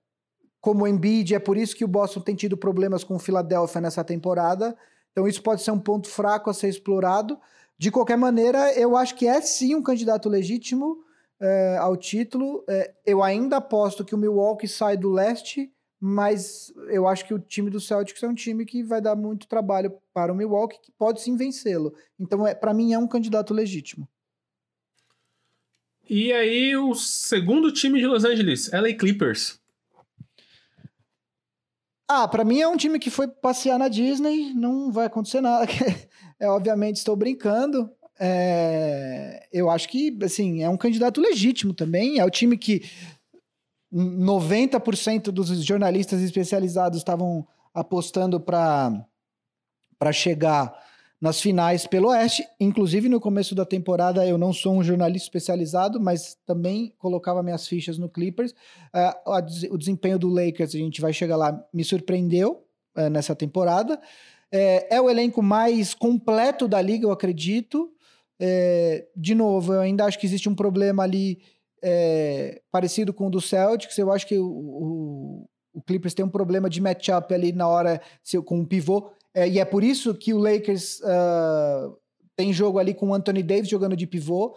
como o Embiid, é por isso que o Boston tem tido problemas com o Philadelphia nessa temporada. Então isso pode ser um ponto fraco a ser explorado. De qualquer maneira, eu acho que é sim um candidato legítimo é, ao título. É, eu ainda aposto que o Milwaukee sai do leste mas eu acho que o time do Celtics é um time que vai dar muito trabalho para o Milwaukee, que pode sim vencê-lo. Então, é, para mim, é um candidato legítimo. E aí, o segundo time de Los Angeles, LA Clippers. Ah, para mim é um time que foi passear na Disney, não vai acontecer nada. é, obviamente, estou brincando. É, eu acho que, assim, é um candidato legítimo também. É o time que 90% dos jornalistas especializados estavam apostando para chegar nas finais pelo Oeste. Inclusive, no começo da temporada, eu não sou um jornalista especializado, mas também colocava minhas fichas no Clippers. Uh, o desempenho do Lakers, a gente vai chegar lá, me surpreendeu uh, nessa temporada. É, é, o elenco mais completo da liga, eu acredito. É, de novo, eu ainda acho que existe um problema ali é, parecido com o do Celtics. Eu acho que o, o, o Clippers tem um problema de matchup ali na hora com o pivô. É, e é por isso que o Lakers uh, tem jogo ali com o Anthony Davis jogando de pivô.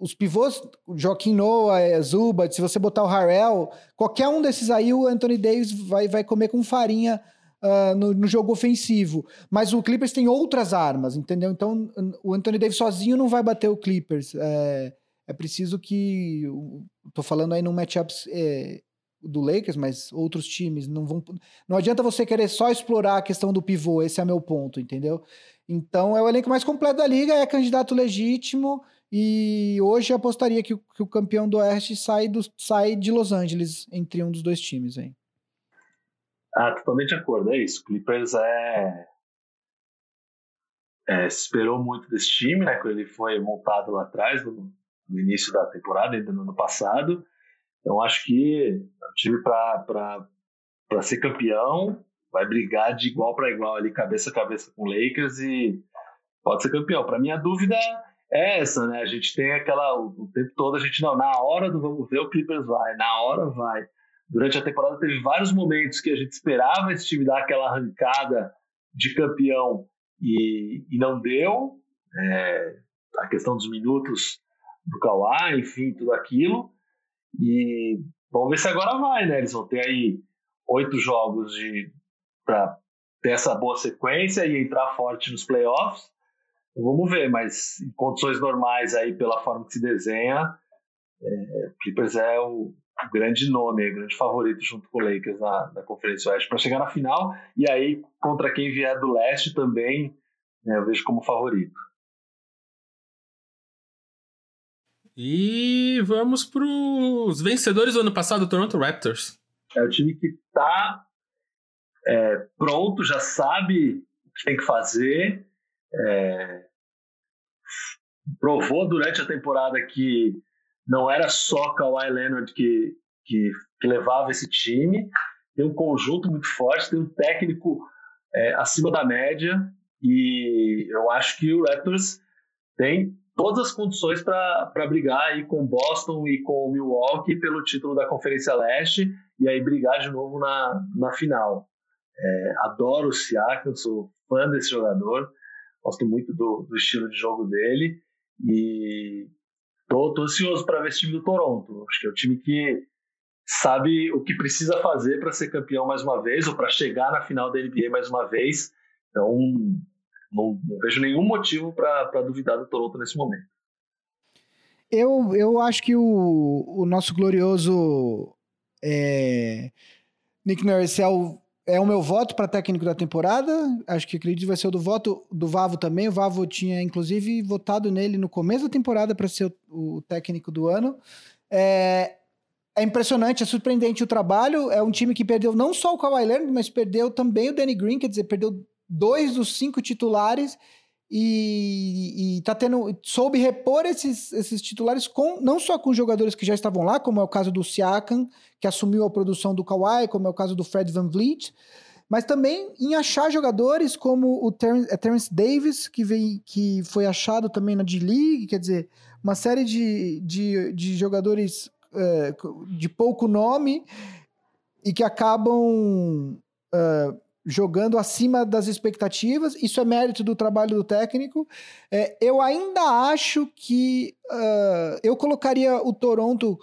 Os pivôs, Joaquim Noah, é, Zubat, se você botar o Harrell, qualquer um desses aí, o Anthony Davis vai, vai comer com farinha uh, no, no, jogo ofensivo. Mas o Clippers tem outras armas, entendeu? Então o Anthony Davis sozinho não vai bater o Clippers. É, é preciso que. Tô falando aí num matchup é, do Lakers, mas outros times não vão. Não adianta você querer só explorar a questão do pivô, esse é meu ponto, entendeu? Então é o elenco mais completo da liga, é candidato legítimo. E hoje apostaria que o, que o campeão do Oeste sai, do, sai de Los Angeles entre um dos dois times aí. Ah, totalmente de acordo, é isso. Clippers é... é. esperou muito desse time, né? Quando ele foi montado lá atrás, no, no início da temporada, ainda no ano passado. Então acho que um time para ser campeão vai brigar de igual para igual ali, cabeça a cabeça com o Lakers e pode ser campeão. Para mim a dúvida é essa, né? A gente tem aquela o tempo todo a gente não, na hora do vamos ver o Clippers vai, na hora vai. Durante a temporada teve vários momentos que a gente esperava esse time dar aquela arrancada de campeão e, e não deu. É, a questão dos minutos do Kawhi, enfim, tudo aquilo. E vamos ver se agora vai, né? Eles vão ter aí oito jogos de para ter essa boa sequência e entrar forte nos playoffs. Vamos ver, mas em condições normais aí, pela forma que se desenha, é, Clippers é o, o grande nome, o grande favorito junto com o Lakers na, na Conferência Oeste para chegar na final. E aí, contra quem vier do leste também, né, eu vejo como favorito. E vamos para os vencedores do ano passado, Toronto Raptors. É o time que está é, pronto, já sabe o que tem que fazer. É, provou durante a temporada que não era só Kawhi Leonard que, que, que levava esse time. Tem um conjunto muito forte, tem um técnico é, acima da média. E eu acho que o Raptors tem todas as condições para brigar aí com Boston e com Milwaukee pelo título da Conferência Leste e aí brigar de novo na, na final. É, adoro o Siakam, sou fã desse jogador, gosto muito do, do estilo de jogo dele e tô, ansioso para ver esse time do Toronto. Acho que é o time que sabe o que precisa fazer para ser campeão mais uma vez ou para chegar na final da NBA mais uma vez. Então, não, não vejo nenhum motivo para duvidar do Toronto nesse momento. Eu, eu acho que o, o nosso glorioso é, Nick Nurse é o, é o meu voto para técnico da temporada. Acho que acredito que vai ser o do voto do Vavo também. O Vavo tinha, inclusive, votado nele no começo da temporada para ser o, o, técnico do ano. É, é impressionante, é surpreendente o trabalho. É um time que perdeu não só o Kawhi Leonard, mas perdeu também o Danny Green, quer dizer, perdeu dois dos cinco titulares e, e tá tendo soube repor esses, esses titulares com não só com jogadores que já estavam lá, como é o caso do Siakam, que assumiu a produção do Kawhi, como é o caso do Fred Van Vliet, mas também em achar jogadores como o Terence, é Terence Davis, que, veio, que foi achado também na D-League, quer dizer, uma série de, de, de jogadores é, de pouco nome e que acabam uh, jogando acima das expectativas. Isso é mérito do trabalho do técnico. É, eu ainda acho que uh, eu colocaria o Toronto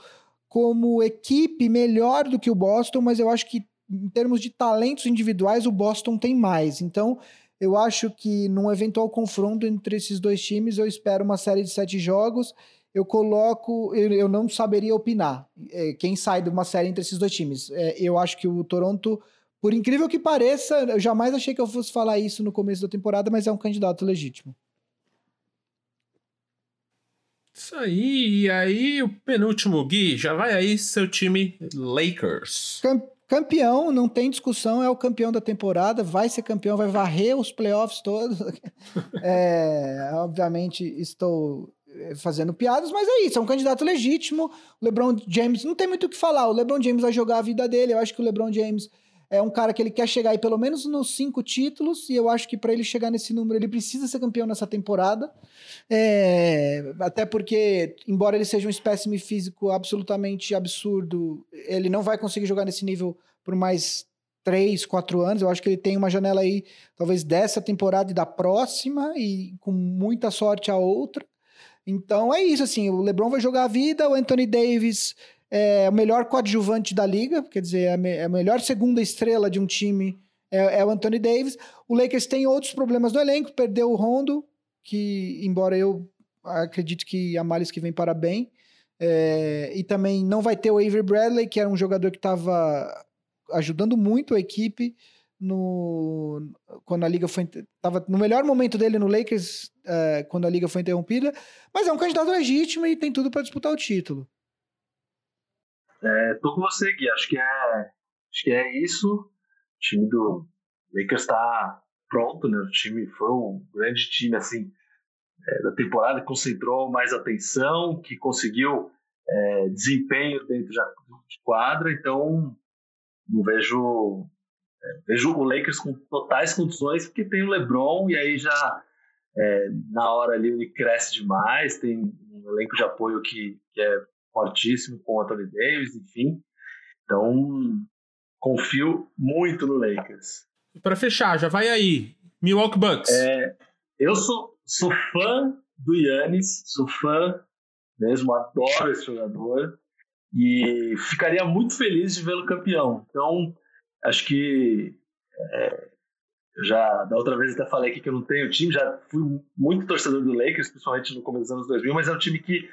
como equipe melhor do que o Boston, mas eu acho que em termos de talentos individuais, o Boston tem mais. Então, eu acho que num eventual confronto entre esses dois times, eu espero uma série de sete jogos. Eu coloco, eu, eu não saberia opinar é, quem sai de uma série entre esses dois times. É, eu acho que o Toronto, por incrível que pareça, eu jamais achei que eu fosse falar isso no começo da temporada, mas é um candidato legítimo. Isso aí, e aí o penúltimo, Gui, já vai aí seu time Lakers. Campeão, não tem discussão, é o campeão da temporada, vai ser campeão, vai varrer os playoffs todos. é, obviamente, estou eh, fazendo piadas, mas é isso, é um candidato legítimo. O LeBron James não tem muito o que falar. O LeBron James vai jogar a vida dele. Eu acho que o LeBron James é um cara que ele quer chegar aí pelo menos nos cinco títulos, e eu acho que para ele chegar nesse número, ele precisa ser campeão nessa temporada. É, até porque, embora ele seja um espécime físico absolutamente absurdo, ele não vai conseguir jogar nesse nível por mais três, quatro anos. Eu acho que ele tem uma janela aí, talvez dessa temporada e da próxima, e com muita sorte a outra. Então é isso, assim, o LeBron vai jogar a vida, o Anthony Davis é o melhor coadjuvante da liga, quer dizer, é a, me a melhor segunda estrela de um time é, é, o Anthony Davis. O Lakers tem outros problemas no elenco, perdeu o Rondo, que embora eu acredite que a males que vem para bem, é, e também não vai ter o Avery Bradley, que era um jogador que estava ajudando muito a equipe no quando a liga foi estava no melhor momento dele no Lakers é, quando a liga foi interrompida, mas é um candidato legítimo e tem tudo para disputar o título. É, tô com você, Gui. Acho que é, acho que é isso. O time do Lakers está pronto, né? O time foi um grande time, assim, é, da temporada, que concentrou mais atenção, que conseguiu é, desempenho dentro de quadra. Então, não vejo, é, vejo o Lakers com totais condições, porque tem o LeBron e aí já é, na hora ali ele cresce demais, tem um elenco de apoio que, que é fortíssimo com o Anthony Davis, enfim. Então, confio muito no Lakers. Para fechar, já vai aí. Milwaukee Bucks. É, eu sou, sou fã do Yannis, sou fã mesmo, adoro esse jogador e ficaria muito feliz de vê-lo campeão. Então, acho que é, já da outra vez até falei aqui que eu não tenho time, já fui muito torcedor do Lakers, principalmente no começo dos anos 2000, mas é um time que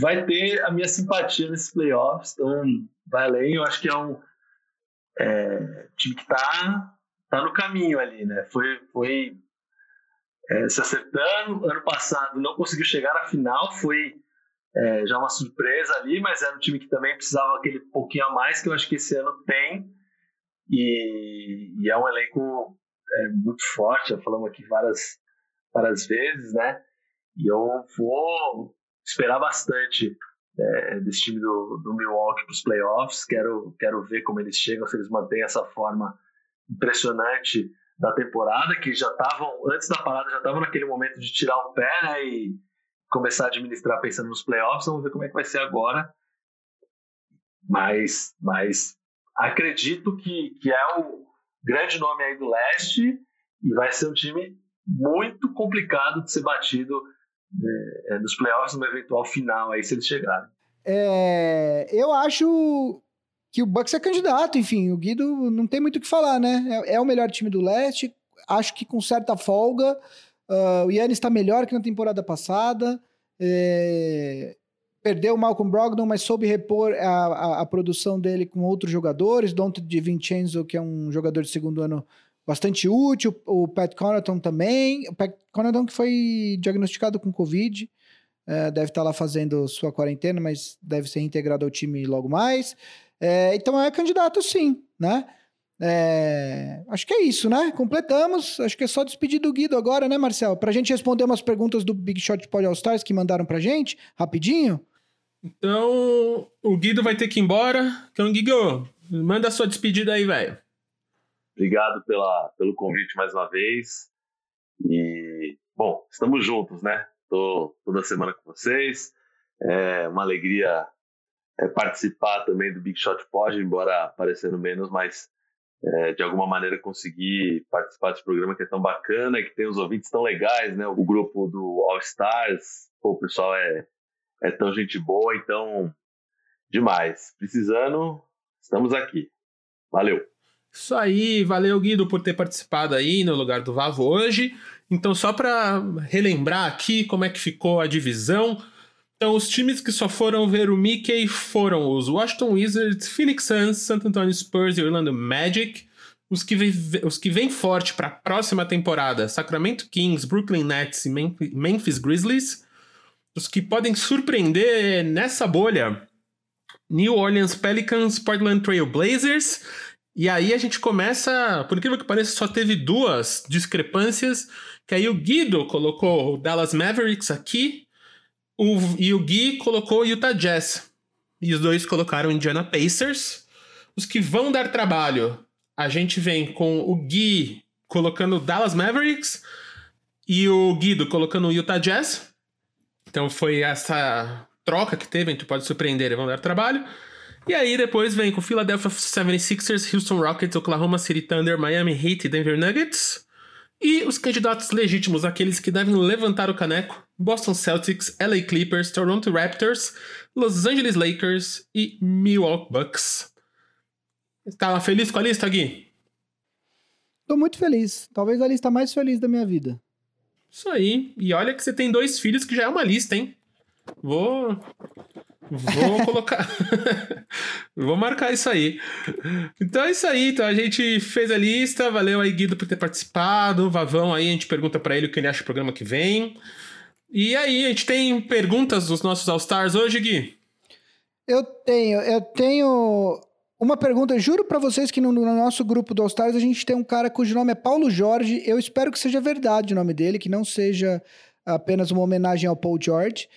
vai ter a minha simpatia nesses playoffs, então vai além. Eu acho que é um é, time que está tá no caminho ali, né? Foi, foi é, se acertando. Ano passado não conseguiu chegar na final, foi é, já uma surpresa ali, mas era um time que também precisava aquele pouquinho a mais que eu acho que esse ano tem. E, e é um elenco é, muito forte, já falamos aqui várias, várias vezes, né? E eu vou esperar bastante é, desse time do, do Milwaukee para os playoffs. Quero, quero ver como eles chegam, se eles mantêm essa forma impressionante da temporada, que já estavam, antes da parada, já estavam naquele momento de tirar o pé né, e começar a administrar pensando nos playoffs. Vamos ver como é que vai ser agora. Mas, mas acredito que, que é o grande nome aí do leste e vai ser um time muito complicado de ser batido é, nos playoffs, numa eventual final aí, se eles chegarem. É, eu acho que o Bucks é candidato, enfim, o Guido não tem muito o que falar, né? É, é o melhor time do leste, acho que com certa folga. Uh, o Yannis está melhor que na temporada passada. É, perdeu o Malcolm Brogdon, mas soube repor a, a, a, produção dele com outros jogadores. Dante de Vincenzo, que é um jogador de segundo ano bastante útil. O Pat Connaughton também. O Pat Connaughton que foi diagnosticado com Covid. É, deve estar tá lá fazendo sua quarentena, mas deve ser integrado ao time logo mais. É, então é candidato sim, né? É, acho que é isso, né? Completamos. Acho que é só despedir do Guido agora, né, Marcel? Pra gente responder umas perguntas do Big Shot Pod All Stars que mandaram pra gente, rapidinho. Então, o Guido vai ter que ir embora. Então, Guido, manda a sua despedida aí, velho. Obrigado pela, pelo convite mais uma vez. E, bom, estamos juntos, né? Estou toda semana com vocês. É uma alegria é, participar também do Big Shot Pod, embora parecendo menos, mas é, de alguma maneira conseguir participar desse programa que é tão bacana e que tem os ouvintes tão legais, né? O grupo do All Stars, pô, o pessoal é, é tão gente boa, então demais. Precisando, estamos aqui. Valeu! Isso aí, valeu Guido por ter participado aí no lugar do Vavo hoje. Então, só para relembrar aqui como é que ficou a divisão. Então, os times que só foram ver o Mickey foram os Washington Wizards, Phoenix Suns, San Antonio Spurs e Orlando Magic. Os que, vem, os que vêm forte para a próxima temporada, Sacramento Kings, Brooklyn Nets e Memphis Grizzlies. Os que podem surpreender nessa bolha, New Orleans Pelicans, Portland Trail Blazers. E aí a gente começa, por incrível que pareça, só teve duas discrepâncias, que aí o Guido colocou o Dallas Mavericks aqui, o, e o Gui colocou o Utah Jazz. E os dois colocaram Indiana Pacers. Os que vão dar trabalho, a gente vem com o Gui colocando Dallas Mavericks e o Guido colocando o Utah Jazz. Então foi essa troca que teve, a gente pode surpreender e vão dar trabalho. E aí depois vem com Philadelphia 76ers, Houston Rockets, Oklahoma City Thunder, Miami Heat e Denver Nuggets. E os candidatos legítimos, aqueles que devem levantar o caneco: Boston Celtics, LA Clippers, Toronto Raptors, Los Angeles Lakers e Milwaukee Bucks. Estava feliz com a lista, Gui? Tô muito feliz. Talvez a lista mais feliz da minha vida. Isso aí. E olha que você tem dois filhos, que já é uma lista, hein? Vou. Vou colocar. Vou marcar isso aí. Então é isso aí. Então a gente fez a lista. Valeu aí, Guido, por ter participado. Vavão aí, a gente pergunta para ele o que ele acha do programa que vem. E aí, a gente tem perguntas dos nossos All-Stars hoje, Gui? Eu tenho. Eu tenho uma pergunta, juro para vocês que no, no, nosso grupo do All Stars a gente tem um cara cujo nome é Paulo Jorge. Eu espero que seja verdade o nome dele, que não seja apenas uma homenagem ao Paul George.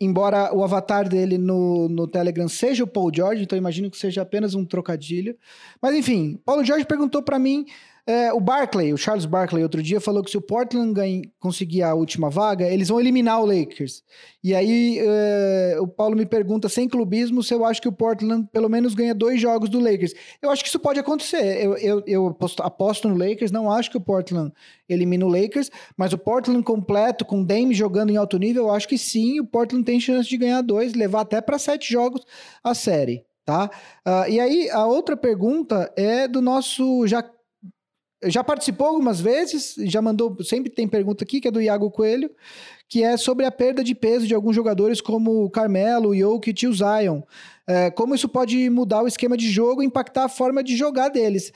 Embora o avatar dele no, no Telegram seja o Paul George, então imagino que seja apenas um trocadilho. Mas enfim, Paulo Jorge perguntou para mim é, o Barclay, o Charles Barclay, outro dia falou que se o Portland ganha, conseguir a última vaga, eles vão eliminar o Lakers. E aí é, o Paulo me pergunta, sem clubismo, se eu acho que o Portland pelo menos ganha dois jogos do Lakers. Eu acho que isso pode acontecer. Eu, eu, eu aposto, aposto, no Lakers, não acho que o Portland elimina o Lakers, mas o Portland completo, com Dame jogando em alto nível, eu acho que sim, o Portland tem chance de ganhar dois, levar até para sete jogos a série. Tá? Uh, e aí, a outra pergunta é do nosso já já participou algumas vezes, já mandou, sempre tem pergunta aqui, que é do Iago Coelho, que é sobre a perda de peso de alguns jogadores como o Carmelo, Jokic e o Zion. É, como isso pode mudar o esquema de jogo e impactar a forma de jogar deles.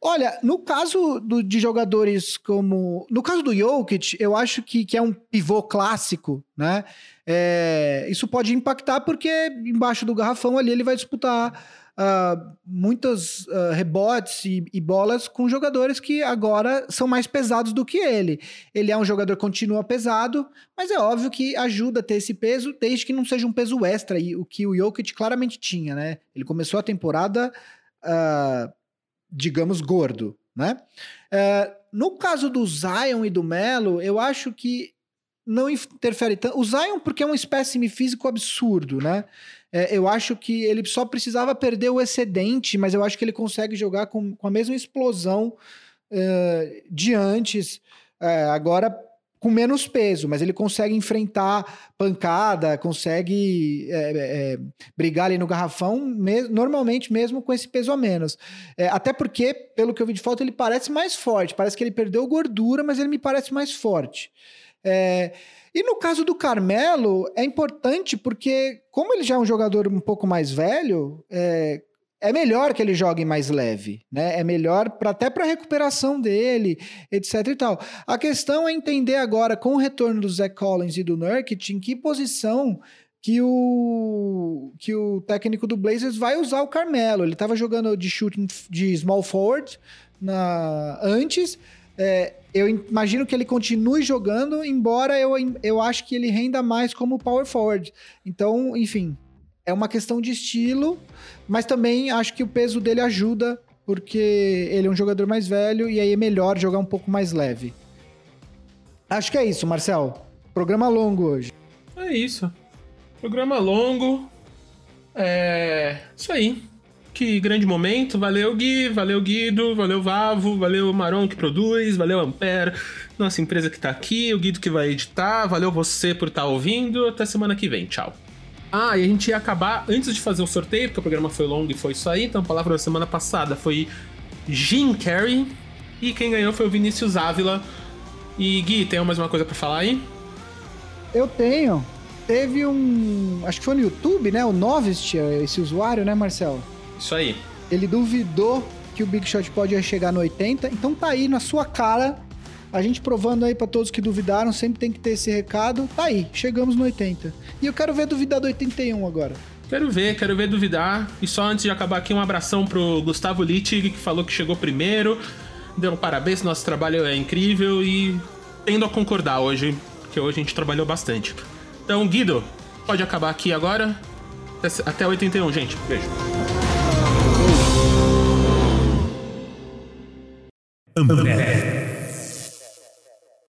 Olha, no caso do, de jogadores como. No caso do Jokic, eu acho que, que é um pivô clássico, né? É, isso pode impactar porque embaixo do garrafão ali ele vai disputar uh, muitos uh, rebotes e, e, bolas com jogadores que agora são mais pesados do que ele. Ele é um jogador que continua pesado, mas é óbvio que ajuda a ter esse peso, desde que não seja um peso extra, e o que o Jokic claramente tinha, né? Ele começou a temporada, uh, digamos, gordo, né? no caso do Zion e do Melo, eu acho que não interfere tanto. O Zion, porque é um espécime físico absurdo, né? É, eu acho que ele só precisava perder o excedente, mas eu acho que ele consegue jogar com, com a mesma explosão uh, de antes, uh, agora com menos peso, mas ele consegue enfrentar pancada, consegue é, é, brigar ali no garrafão, me normalmente mesmo com esse peso a menos. É, até porque, pelo que eu vi de foto, ele parece mais forte. Parece que ele perdeu gordura, mas ele me parece mais forte. É, e no caso do Carmelo, é importante porque, como ele já é um jogador um pouco mais velho, é, é melhor que ele jogue mais leve, né? É melhor pra, até para a recuperação dele, etc e tal. A questão é entender agora, com o retorno do Zach Collins e do Nurkic, em que posição que o, que o técnico do Blazers vai usar o Carmelo. Ele estava jogando de shooting de small forward na, antes, é, eu imagino que ele continue jogando, embora eu, eu acho que ele renda mais como power forward. Então, enfim, é uma questão de estilo, mas também acho que o peso dele ajuda, porque ele é um jogador mais velho e aí é melhor jogar um pouco mais leve. Acho que é isso, Marcel. Programa longo hoje. É isso. Programa longo. É. Isso aí que grande momento. Valeu, Gui, valeu, Guido, valeu, Vavo, valeu, Maron que produz, valeu, Ampere, nossa empresa que tá aqui, o Guido que vai editar, valeu você por estar tá ouvindo. Até semana que vem, tchau. Ah, e a gente ia acabar antes de fazer o sorteio, porque o programa foi longo e foi isso aí, então a palavra da semana passada foi Jim Carrey. E quem ganhou foi o Vinícius Ávila. E Gui, tem mais uma coisa para falar aí? Eu tenho. Teve um. Acho que foi no YouTube, né? O Novist, esse usuário, né, Marcelo? Isso aí. Ele duvidou que o Big Shot pode chegar no 80. Então tá aí na sua cara. A gente provando aí para todos que duvidaram, sempre tem que ter esse recado. Tá aí, chegamos no 80. E eu quero ver duvidar do 81 agora. Quero ver, quero ver duvidar. E só antes de acabar aqui, um abração pro Gustavo Littig, que falou que chegou primeiro. Deu um parabéns, nosso trabalho é incrível e tendo a concordar hoje, porque hoje a gente trabalhou bastante. Então, Guido, pode acabar aqui agora. Até 81, gente. Beijo. Ömre.